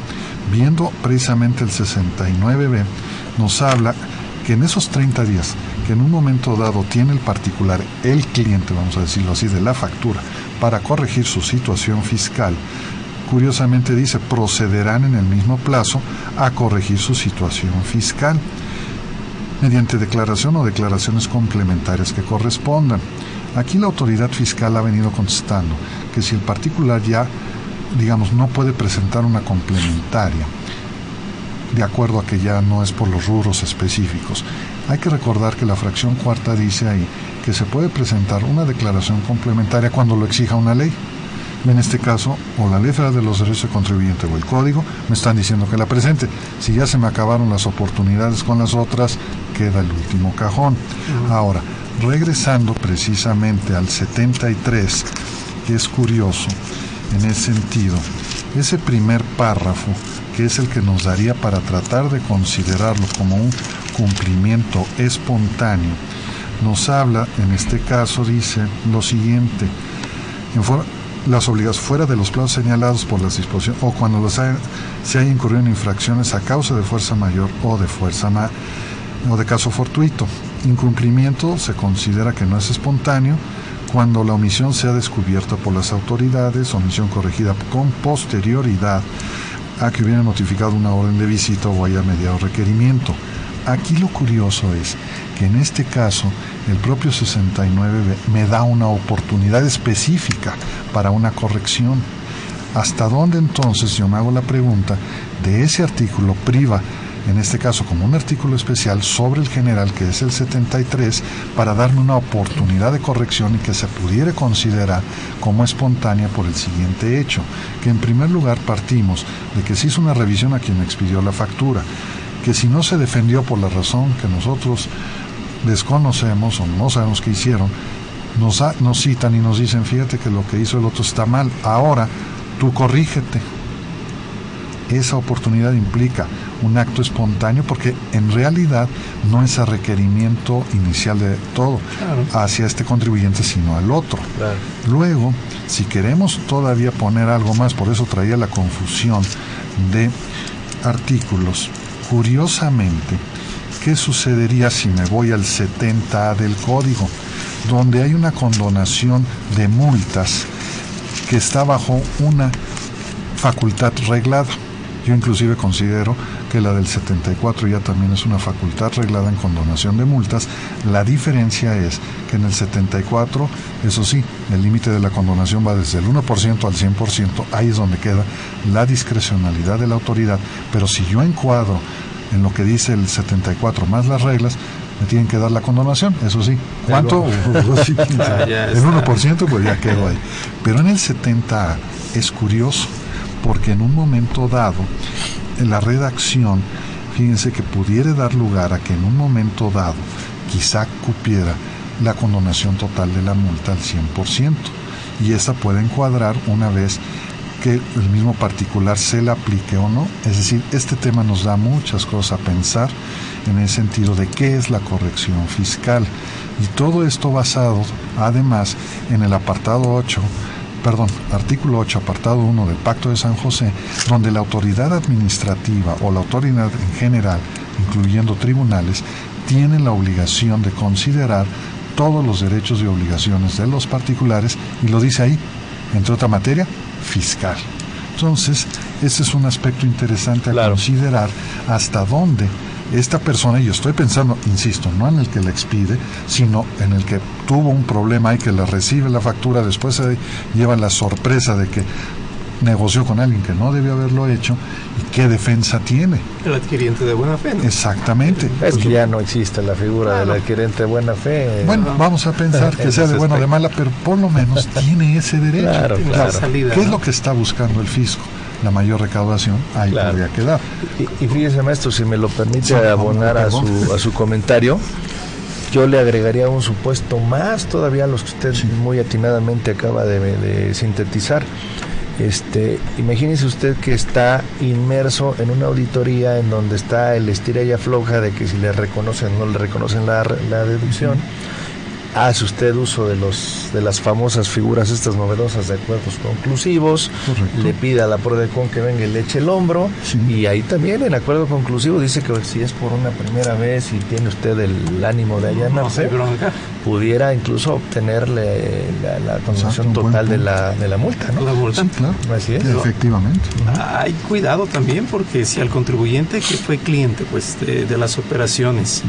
viendo precisamente el 69B, nos habla que en esos 30 días, que en un momento dado tiene el particular, el cliente, vamos a decirlo así, de la factura, para corregir su situación fiscal, curiosamente dice, procederán en el mismo plazo a corregir su situación fiscal mediante declaración o declaraciones complementarias que correspondan. Aquí la autoridad fiscal ha venido contestando que si el particular ya, digamos, no puede presentar una complementaria, de acuerdo a que ya no es por los rubros específicos. Hay que recordar que la fracción cuarta dice ahí que se puede presentar una declaración complementaria cuando lo exija una ley. En este caso, o la letra de los derechos de contribuyente o el código me están diciendo que la presente. Si ya se me acabaron las oportunidades con las otras, queda el último cajón. Ahora, regresando precisamente al 73, que es curioso en ese sentido, ese primer párrafo que es el que nos daría para tratar de considerarlo como un cumplimiento espontáneo, nos habla, en este caso dice lo siguiente, las obligaciones fuera de los plazos señalados por las disposiciones o cuando los se haya incurrido en infracciones a causa de fuerza mayor o de fuerza ma, o de caso fortuito. Incumplimiento se considera que no es espontáneo cuando la omisión sea descubierta por las autoridades, omisión corregida con posterioridad a que hubiera notificado una orden de visita o haya mediado requerimiento. Aquí lo curioso es que en este caso el propio 69 me da una oportunidad específica para una corrección. ¿Hasta dónde entonces yo me hago la pregunta de ese artículo priva, en este caso como un artículo especial sobre el general que es el 73, para darme una oportunidad de corrección y que se pudiera considerar como espontánea por el siguiente hecho, que en primer lugar partimos de que se hizo una revisión a quien expidió la factura, que si no se defendió por la razón que nosotros desconocemos o no sabemos qué hicieron, nos, nos citan y nos dicen, fíjate que lo que hizo el otro está mal, ahora tú corrígete. Esa oportunidad implica un acto espontáneo porque en realidad no es a requerimiento inicial de todo hacia este contribuyente, sino al otro. Luego, si queremos todavía poner algo más, por eso traía la confusión de artículos, curiosamente, ¿Qué sucedería si me voy al 70A del código, donde hay una condonación de multas que está bajo una facultad reglada? Yo inclusive considero que la del 74 ya también es una facultad reglada en condonación de multas. La diferencia es que en el 74, eso sí, el límite de la condonación va desde el 1% al 100%, ahí es donde queda la discrecionalidad de la autoridad, pero si yo encuadro en lo que dice el 74 más las reglas, me tienen que dar la condonación, eso sí. ¿Cuánto? Sí, el 1% pues ya quedó ahí. Pero en el 70 es curioso, porque en un momento dado, en la redacción, fíjense que pudiera dar lugar a que en un momento dado quizá cupiera la condonación total de la multa al 100%. Y esta puede encuadrar una vez que el mismo particular se la aplique o no. Es decir, este tema nos da muchas cosas a pensar en el sentido de qué es la corrección fiscal. Y todo esto basado, además, en el apartado 8 perdón, artículo 8, apartado 1 del Pacto de San José, donde la autoridad administrativa o la autoridad en general, incluyendo tribunales, tienen la obligación de considerar todos los derechos y obligaciones de los particulares, y lo dice ahí, entre otra materia, fiscal. Entonces, ese es un aspecto interesante a considerar hasta dónde esta persona, y yo estoy pensando, insisto, no en el que le expide, sino en el que tuvo un problema y que le recibe la factura, después se lleva la sorpresa de que negoció con alguien que no debió haberlo hecho y qué defensa tiene. El adquiriente de buena fe. ¿no? Exactamente. Es que ya no existe la figura del adquiriente de buena fe. Bueno, vamos a pensar que sea de buena o de mala, pero por lo menos tiene ese derecho. Claro, claro. esa salida, ¿Qué es lo que está buscando el fisco? La mayor recaudación, ahí Claro. podría quedar. Y, y fíjese, maestro, si me lo permite Sí, abonar a su, a su comentario, yo le agregaría un supuesto más todavía a los que usted muy atinadamente acaba de, de sintetizar. Este, imagínese usted que está inmerso en una auditoría en donde está el estira y afloja de que si le reconocen o no le reconocen la, la deducción. Hace usted uso de los de las famosas figuras estas novedosas de acuerdos conclusivos, Correcto. le pide a la PRODECON que venga y le eche el hombro y ahí también en acuerdo conclusivo dice que si es por una primera vez y tiene usted el ánimo de No allanarse, hay bronca. pudiera incluso obtenerle la, la buen total de la, de la multa, ¿no? La multa. Sí, claro. Así es. Efectivamente. Hay cuidado también porque si al contribuyente que fue cliente pues de, de las operaciones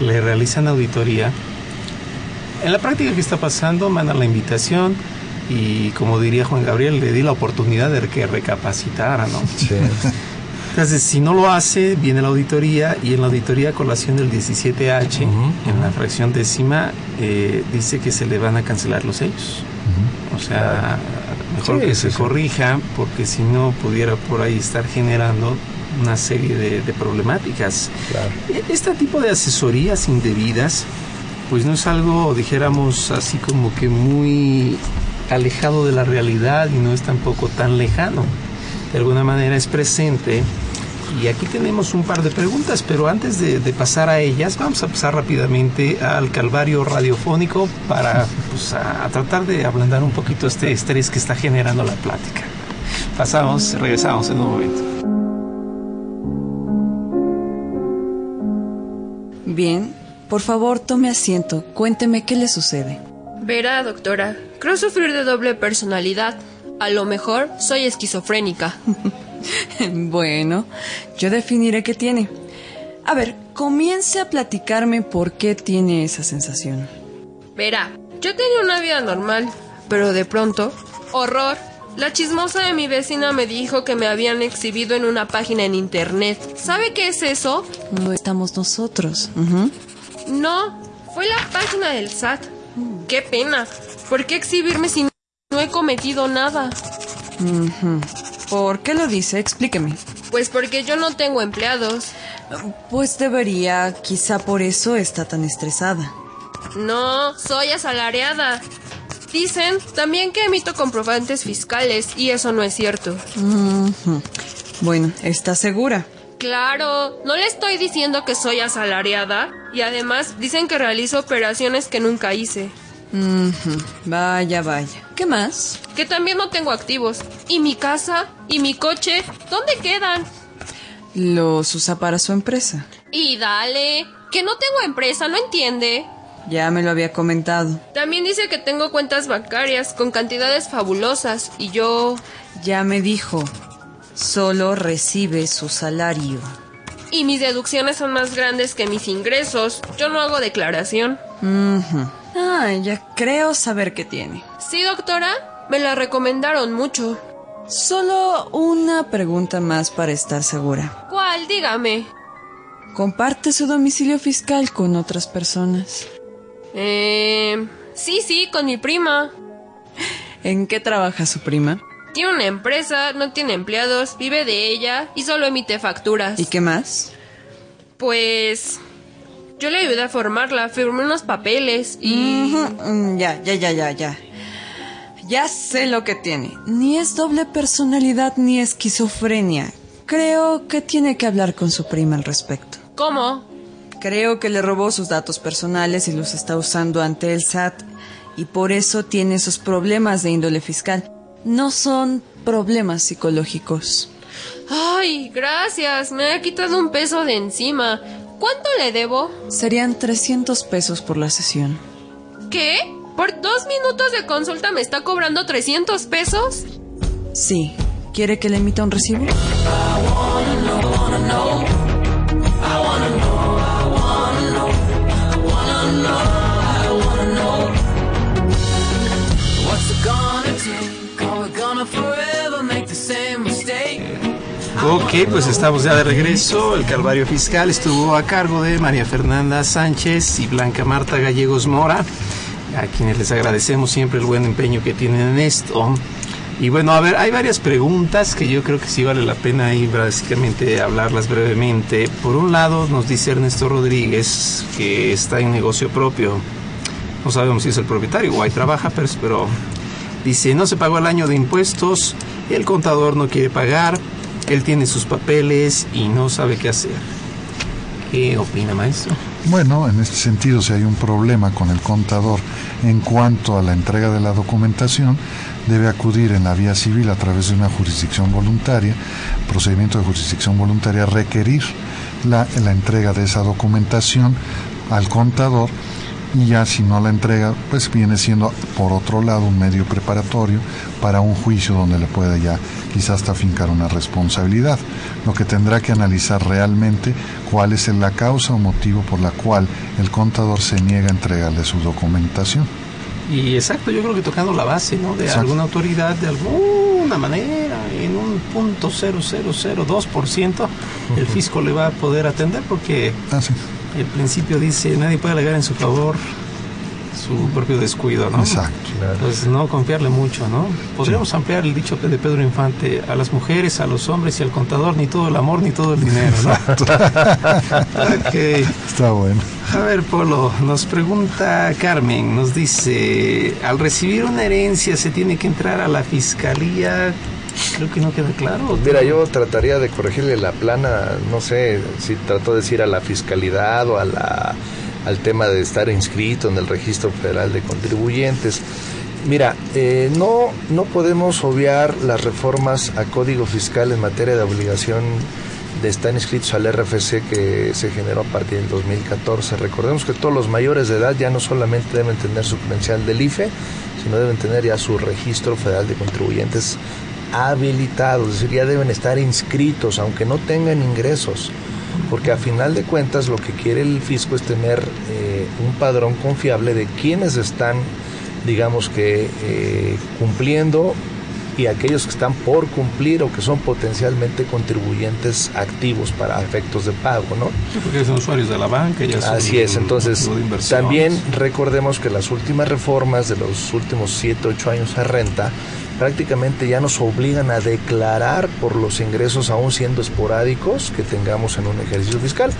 le realizan auditoría, en la práctica que está pasando mandan la invitación y como diría Juan Gabriel le di la oportunidad de que recapacitara, ¿no? Sí. Entonces, si no lo hace, viene la auditoría y en la auditoría colación del 17H, en la fracción décima, eh, dice que se le van a cancelar los sellos. O sea, mejor Sí, que se sí. corrija porque si no pudiera por ahí estar generando una serie de, de problemáticas. Claro. E- Este tipo de asesorías indebidas, pues no es algo, dijéramos, así como que muy alejado de la realidad y no es tampoco tan lejano. De alguna manera es presente. Y aquí tenemos un par de preguntas, pero antes de, pasar a ellas, vamos a pasar rápidamente al calvario radiofónico para pues, a tratar de ablandar un poquito este estrés que está generando la plática. Pasamos, regresamos en un momento. Bien, por favor tome asiento. Cuénteme qué le sucede. Verá, doctora, creo sufrir de doble personalidad. A lo mejor soy esquizofrénica. bueno, yo definiré qué tiene. A ver, comience a platicarme por qué tiene esa sensación. Verá, yo tenía una vida normal, pero de pronto, horror. La chismosa de mi vecina me dijo que me habían exhibido en una página en internet. ¿Sabe qué es eso? No estamos nosotros. Ujú. No, fue la página del SAT. Qué pena. ¿Por qué exhibirme si no he cometido nada? ¿Por qué lo dice? Explíqueme. Pues porque yo no tengo empleados. Pues debería, quizá por eso está tan estresada. No, soy asalariada. Dicen también que emito comprobantes fiscales y eso no es cierto. Bueno, ¿está segura? Claro, no le estoy diciendo que soy asalariada y además dicen que realizo operaciones que nunca hice. Ujú. Vaya, vaya. ¿Qué más? Que también no tengo activos. ¿Y mi casa? ¿Y mi coche? ¿Dónde quedan? Los usa para su empresa. Y dale, que no tengo empresa, ¿no entiende? Ya me lo había comentado. También dice que tengo cuentas bancarias con cantidades fabulosas y yo... Ya me dijo, solo recibe su salario. Y mis deducciones son más grandes que mis ingresos. Yo no hago declaración. Ah, ya creo saber qué tiene. Sí, doctora, me la recomendaron mucho. Solo una pregunta más para estar segura. ¿Cuál? Dígame. ¿Comparte su domicilio fiscal con otras personas? Eh... Sí, sí, con mi prima. ¿En qué trabaja su prima? Tiene una empresa, no tiene empleados, vive de ella y solo emite facturas. ¿Y qué más? Pues... Yo le ayudé a formarla, firmé unos papeles y... Mm, ya, ya, ya, ya, ya. Ya sé lo que tiene. Ni es doble personalidad ni esquizofrenia. Creo que tiene que hablar con su prima al respecto. ¿Cómo? Creo que le robó sus datos personales y los está usando ante el SAT y por eso tiene esos problemas de índole fiscal. No son problemas psicológicos. Ay, gracias. Me ha quitado un peso de encima. ¿Cuánto le debo? Serían 300 pesos por la sesión. ¿Qué? ¿Por dos minutos de consulta me está cobrando 300 pesos? Sí. ¿Quiere que le emita un recibo? Ok, pues estamos ya de regreso. El Calvario Fiscal estuvo a cargo de María Fernanda Sánchez y Blanca Marta Gallegos Mora, a quienes les agradecemos siempre el buen empeño que tienen en esto. Y bueno, a ver, hay varias preguntas que yo creo que sí vale la pena ahí básicamente hablarlas brevemente. Por un lado, nos dice Ernesto Rodríguez que está en negocio propio. No sabemos si es el propietario o ahí trabaja, pero dice, no se pagó el año de impuestos, el contador no quiere pagar, él tiene sus papeles y no sabe qué hacer. ¿Qué opina, maestro? Bueno, en este sentido, si hay un problema con el contador en cuanto a la entrega de la documentación, debe acudir en la vía civil a través de una jurisdicción voluntaria, procedimiento de jurisdicción voluntaria, requerir la, la entrega de esa documentación al contador y ya si no la entrega, pues viene siendo por otro lado un medio preparatorio para un juicio donde le pueda ya quizás hasta fincar una responsabilidad. Lo que tendrá que analizar realmente cuál es la causa o motivo por la cual el contador se niega a entregarle su documentación. Y exacto, yo creo que tocando la base, ¿no? De exacto. alguna autoridad, de alguna manera, en un punto 0002%, el fisco le va a poder atender porque ah, sí. El principio dice nadie puede alegar en su favor su propio descuido, ¿no? Exacto. Pues no confiarle mucho, ¿no? Podríamos sí. ampliar el dicho de Pedro Infante a las mujeres, a los hombres y al contador, ni todo el amor ni todo el dinero, ¿no? okay. Está bueno. A ver, Polo, nos pregunta Carmen, nos dice, al recibir una herencia se tiene que entrar a la fiscalía. Creo que no queda claro. Mira, yo trataría de corregirle la plana, no sé si trató de decir a la fiscalidad o a la al tema de estar inscrito en el registro federal de contribuyentes. Mira, eh, no, no podemos obviar las reformas a código fiscal en materia de obligación de estar inscritos al RFC que se generó a partir del 2014. Recordemos que todos los mayores de edad ya no solamente deben tener su credencial del IFE, sino deben tener ya su registro federal de contribuyentes habilitado, es decir, ya deben estar inscritos, aunque no tengan ingresos porque a final de cuentas lo que quiere el fisco es tener eh, un padrón confiable de quienes están, digamos que, eh, cumpliendo y aquellos que están por cumplir o que son potencialmente contribuyentes activos para efectos de pago, ¿no? Sí, porque son usuarios de la banca. Ya son Así es, entonces también recordemos que las últimas reformas de los últimos 7, 8 años a renta prácticamente ya nos obligan a declarar por los ingresos aún siendo esporádicos que tengamos en un ejercicio fiscal.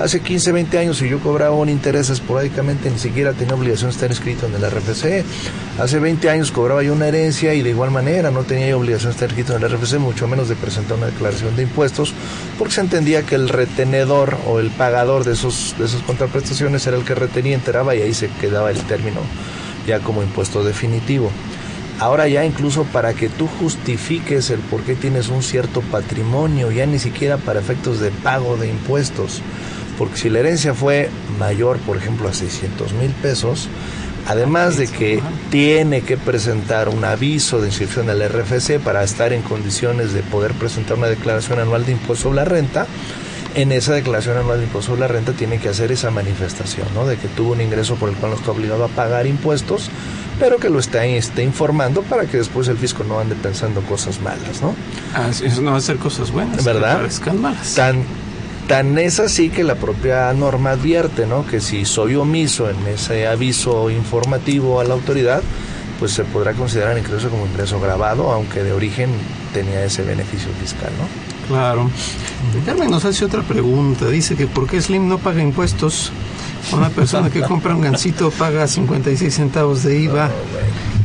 Hace 15, 20 años si yo cobraba un interés esporádicamente ni siquiera tenía obligación de estar inscrito en el RFC. Hace 20 años cobraba yo una herencia y de igual manera no tenía obligación de estar inscrito en el RFC, mucho menos de presentar una declaración de impuestos, porque se entendía que el retenedor o el pagador de, esos, de esas contraprestaciones era el que retenía, enteraba y ahí se quedaba el término ya como impuesto definitivo. Ahora ya incluso para que tú justifiques el por qué tienes un cierto patrimonio, ya ni siquiera para efectos de pago de impuestos, Porque si la herencia fue mayor, por ejemplo, a 600 mil pesos, además de que tiene que presentar un aviso de inscripción al RFC para estar en condiciones de poder presentar una declaración anual de impuesto sobre la renta, en esa declaración anual de impuesto sobre la renta tiene que hacer esa manifestación, ¿no? De que tuvo un ingreso por el cual no está obligado a pagar impuestos, pero que lo está, esté informando para que después el fisco no ande pensando cosas malas, ¿no? Ah, eso no va a ser cosas buenas, ¿verdad? Que parezcan malas. Tan, tan es así que la propia norma advierte, ¿no? Que si soy omiso en ese aviso informativo a la autoridad, pues se podrá considerar incluso como ingreso grabado, aunque de origen tenía ese beneficio fiscal, ¿no? Claro. Carmen nos hace otra pregunta. Dice que ¿por qué Slim no paga impuestos? Una persona que compra un gancito paga 56 centavos de IVA.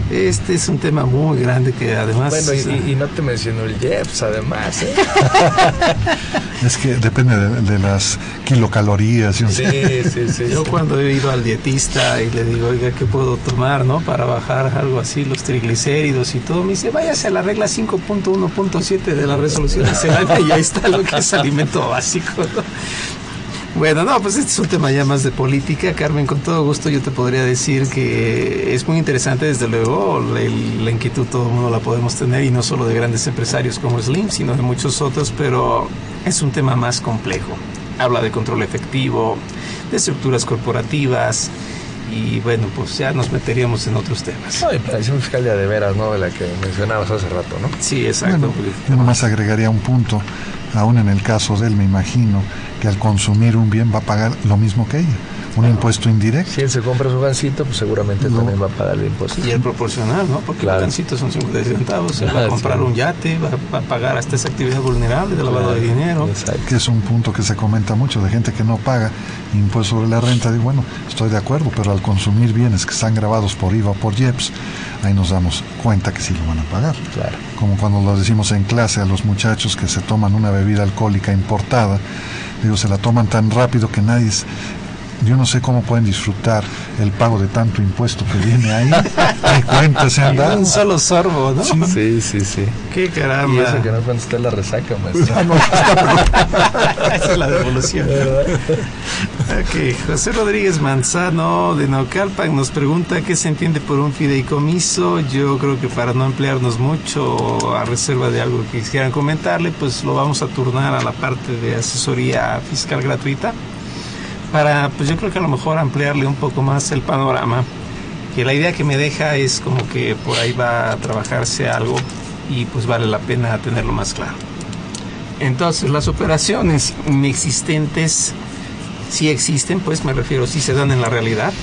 Este es un tema muy grande que además... Bueno, y, y no te mencionó el Jeps, además. ¿eh? es que depende de, de las kilocalorías. Y un... Sí, sí, sí. Yo cuando he ido al dietista y le digo, oiga, ¿qué puedo tomar, no? Para bajar algo así, los triglicéridos y todo, me dice, váyase a la regla 5.1.7 de la resolución nacional y ahí está lo que es alimento básico, ¿no? Bueno, no, pues este es un tema ya más de política. Carmen, con todo gusto yo te podría decir que es muy interesante, desde luego, la, la inquietud todo el mundo la podemos tener y no solo de grandes empresarios como Slim, sino de muchos otros, pero es un tema más complejo. Habla de control efectivo, de estructuras corporativas, y bueno, pues ya nos meteríamos en otros temas. No, y planificación fiscal ya de veras, ¿no? De la que mencionabas hace rato, ¿no? Sí, exacto. Bueno, yo nomás agregaría un punto, aún en el caso de él, me imagino que al consumir un bien va a pagar lo mismo que ella, un impuesto indirecto. Si él se compra su gancito, pues seguramente No. también va a pagar el impuesto. Y el proporcional, ¿no? Porque Claro. el gancito son 50 centavos, se va a comprar sí. un yate, va, va a pagar hasta esa actividad vulnerable de lavado de dinero. que es un punto que se comenta mucho de gente que no paga impuesto sobre la renta. Digo, bueno, estoy de acuerdo, pero al consumir bienes que están grabados por IVA o por IEPS, ahí nos damos cuenta que sí lo van a pagar. Claro. Como cuando lo decimos en clase a los muchachos que se toman una bebida alcohólica importada, digo, se la toman tan rápido que nadie... yo no sé cómo pueden disfrutar el pago de tanto impuesto que viene ahí. ¿Qué cuenta se han dado? Un solo sorbo, ¿no? Sí, sí, sí. Qué caramba. Y eso que no cuando esté la resaca, maestro. Ah, no, Esa es la devolución. Ok, José Rodríguez Manzano de Naucalpan nos pregunta qué se entiende por un fideicomiso. Yo creo que para no emplearnos mucho a reserva de algo que quisieran comentarle, pues lo vamos a turnar a la parte de asesoría fiscal gratuita para, pues yo creo que a lo mejor ampliarle un poco más el panorama. Que la idea que me deja es como que por ahí va a trabajarse algo y pues vale la pena tenerlo más claro. Entonces, las operaciones inexistentes, sí existen, pues me refiero, sí se dan en la realidad.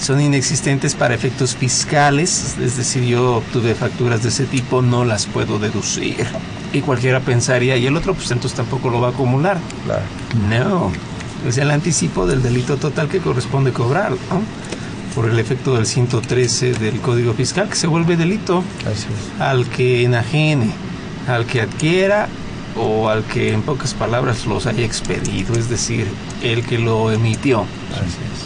Son inexistentes para efectos fiscales, es decir, yo obtuve facturas de ese tipo, no las puedo deducir. Y cualquiera pensaría, y el otro, pues entonces tampoco lo va a acumular. Claro. No, es el anticipo del delito total que corresponde cobrar, ¿no? Por el efecto del 113 del Código Fiscal, que se vuelve delito al que enajene, al que adquiera o al que en pocas palabras los haya expedido, es decir, el que lo emitió.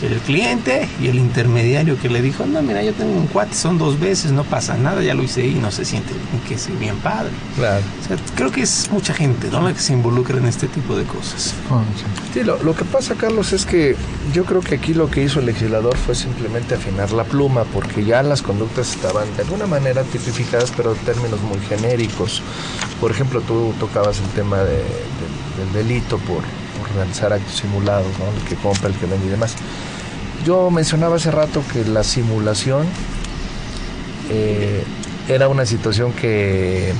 El cliente y el intermediario que le dijo, no, mira, yo tengo un cuate, son dos veces, no pasa nada, ya lo hice y no se siente bien, que es bien padre. Claro. O sea, creo que es mucha gente ¿no? la que se involucra en este tipo de cosas. Sí, lo, lo que pasa, Carlos, es que yo creo que aquí lo que hizo el legislador fue simplemente afinar la pluma, porque ya las conductas estaban de alguna manera tipificadas, pero en términos muy genéricos. Por ejemplo, tú tocabas el tema de- de- del delito por realizar actos simulados, ¿no? el que compra, el que vende y demás. Yo mencionaba hace rato que la simulación eh, era una situación que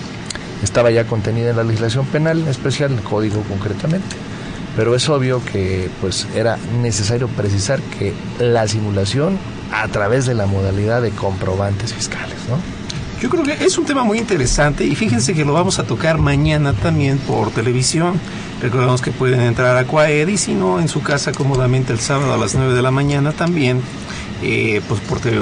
estaba ya contenida en la legislación penal, en especial el código concretamente. Pero es obvio que pues era necesario precisar que la simulación a través de la modalidad de comprobantes fiscales, ¿no? Yo creo que es un tema muy interesante y fíjense que lo vamos a tocar mañana también por televisión. Recordemos que pueden entrar a Quaed y si no, en su casa cómodamente el sábado a las 9 de la mañana también, eh, pues por TV.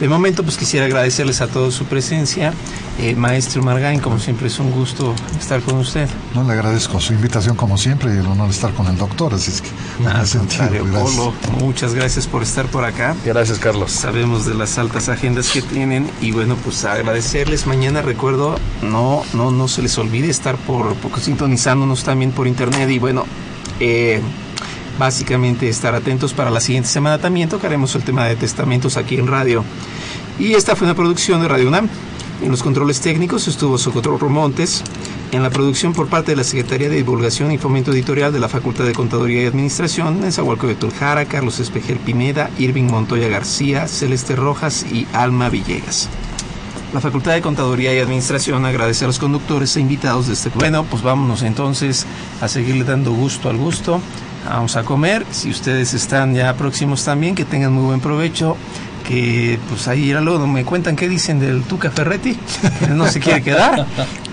De momento, pues quisiera agradecerles a todos su presencia. Eh, maestro Margain, como siempre es un gusto estar con usted. No le agradezco su invitación como siempre y el honor de estar con el doctor, así es que Al ese sentido, contrario, gracias. Polo, muchas gracias por estar por acá. Gracias, Carlos. Sabemos de las altas agendas que tienen y bueno, pues agradecerles. Mañana recuerdo, no, no, no se les olvide estar por, por sintonizándonos también por internet y bueno, eh, básicamente estar atentos para la siguiente semana también tocaremos el tema de testamentos aquí en radio. Y esta fue una producción de Radio UNAM. En los controles técnicos estuvo Socotrol Romontes. En la producción por parte de la Secretaría de Divulgación y Fomento Editorial de la Facultad de Contaduría y Administración, Nezahualco de Tuljara, Carlos Espejel Pineda, Irving Montoya García, Celeste Rojas y Alma Villegas. La Facultad de Contaduría y Administración agradece a los conductores e invitados de este... Bueno, pues vámonos entonces a seguirle dando gusto al gusto. Vamos a comer. Si ustedes están ya próximos también, que tengan muy buen provecho que pues ahí era luego me cuentan qué dicen del Tuca Ferretti, no se quiere quedar.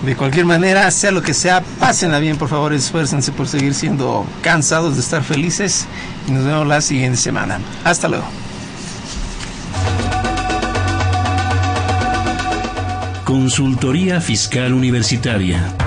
De cualquier manera, sea lo que sea, pásenla bien, por favor, esfuércense por seguir siendo cansados de estar felices y nos vemos la siguiente semana. Hasta luego. Consultoría Fiscal Universitaria.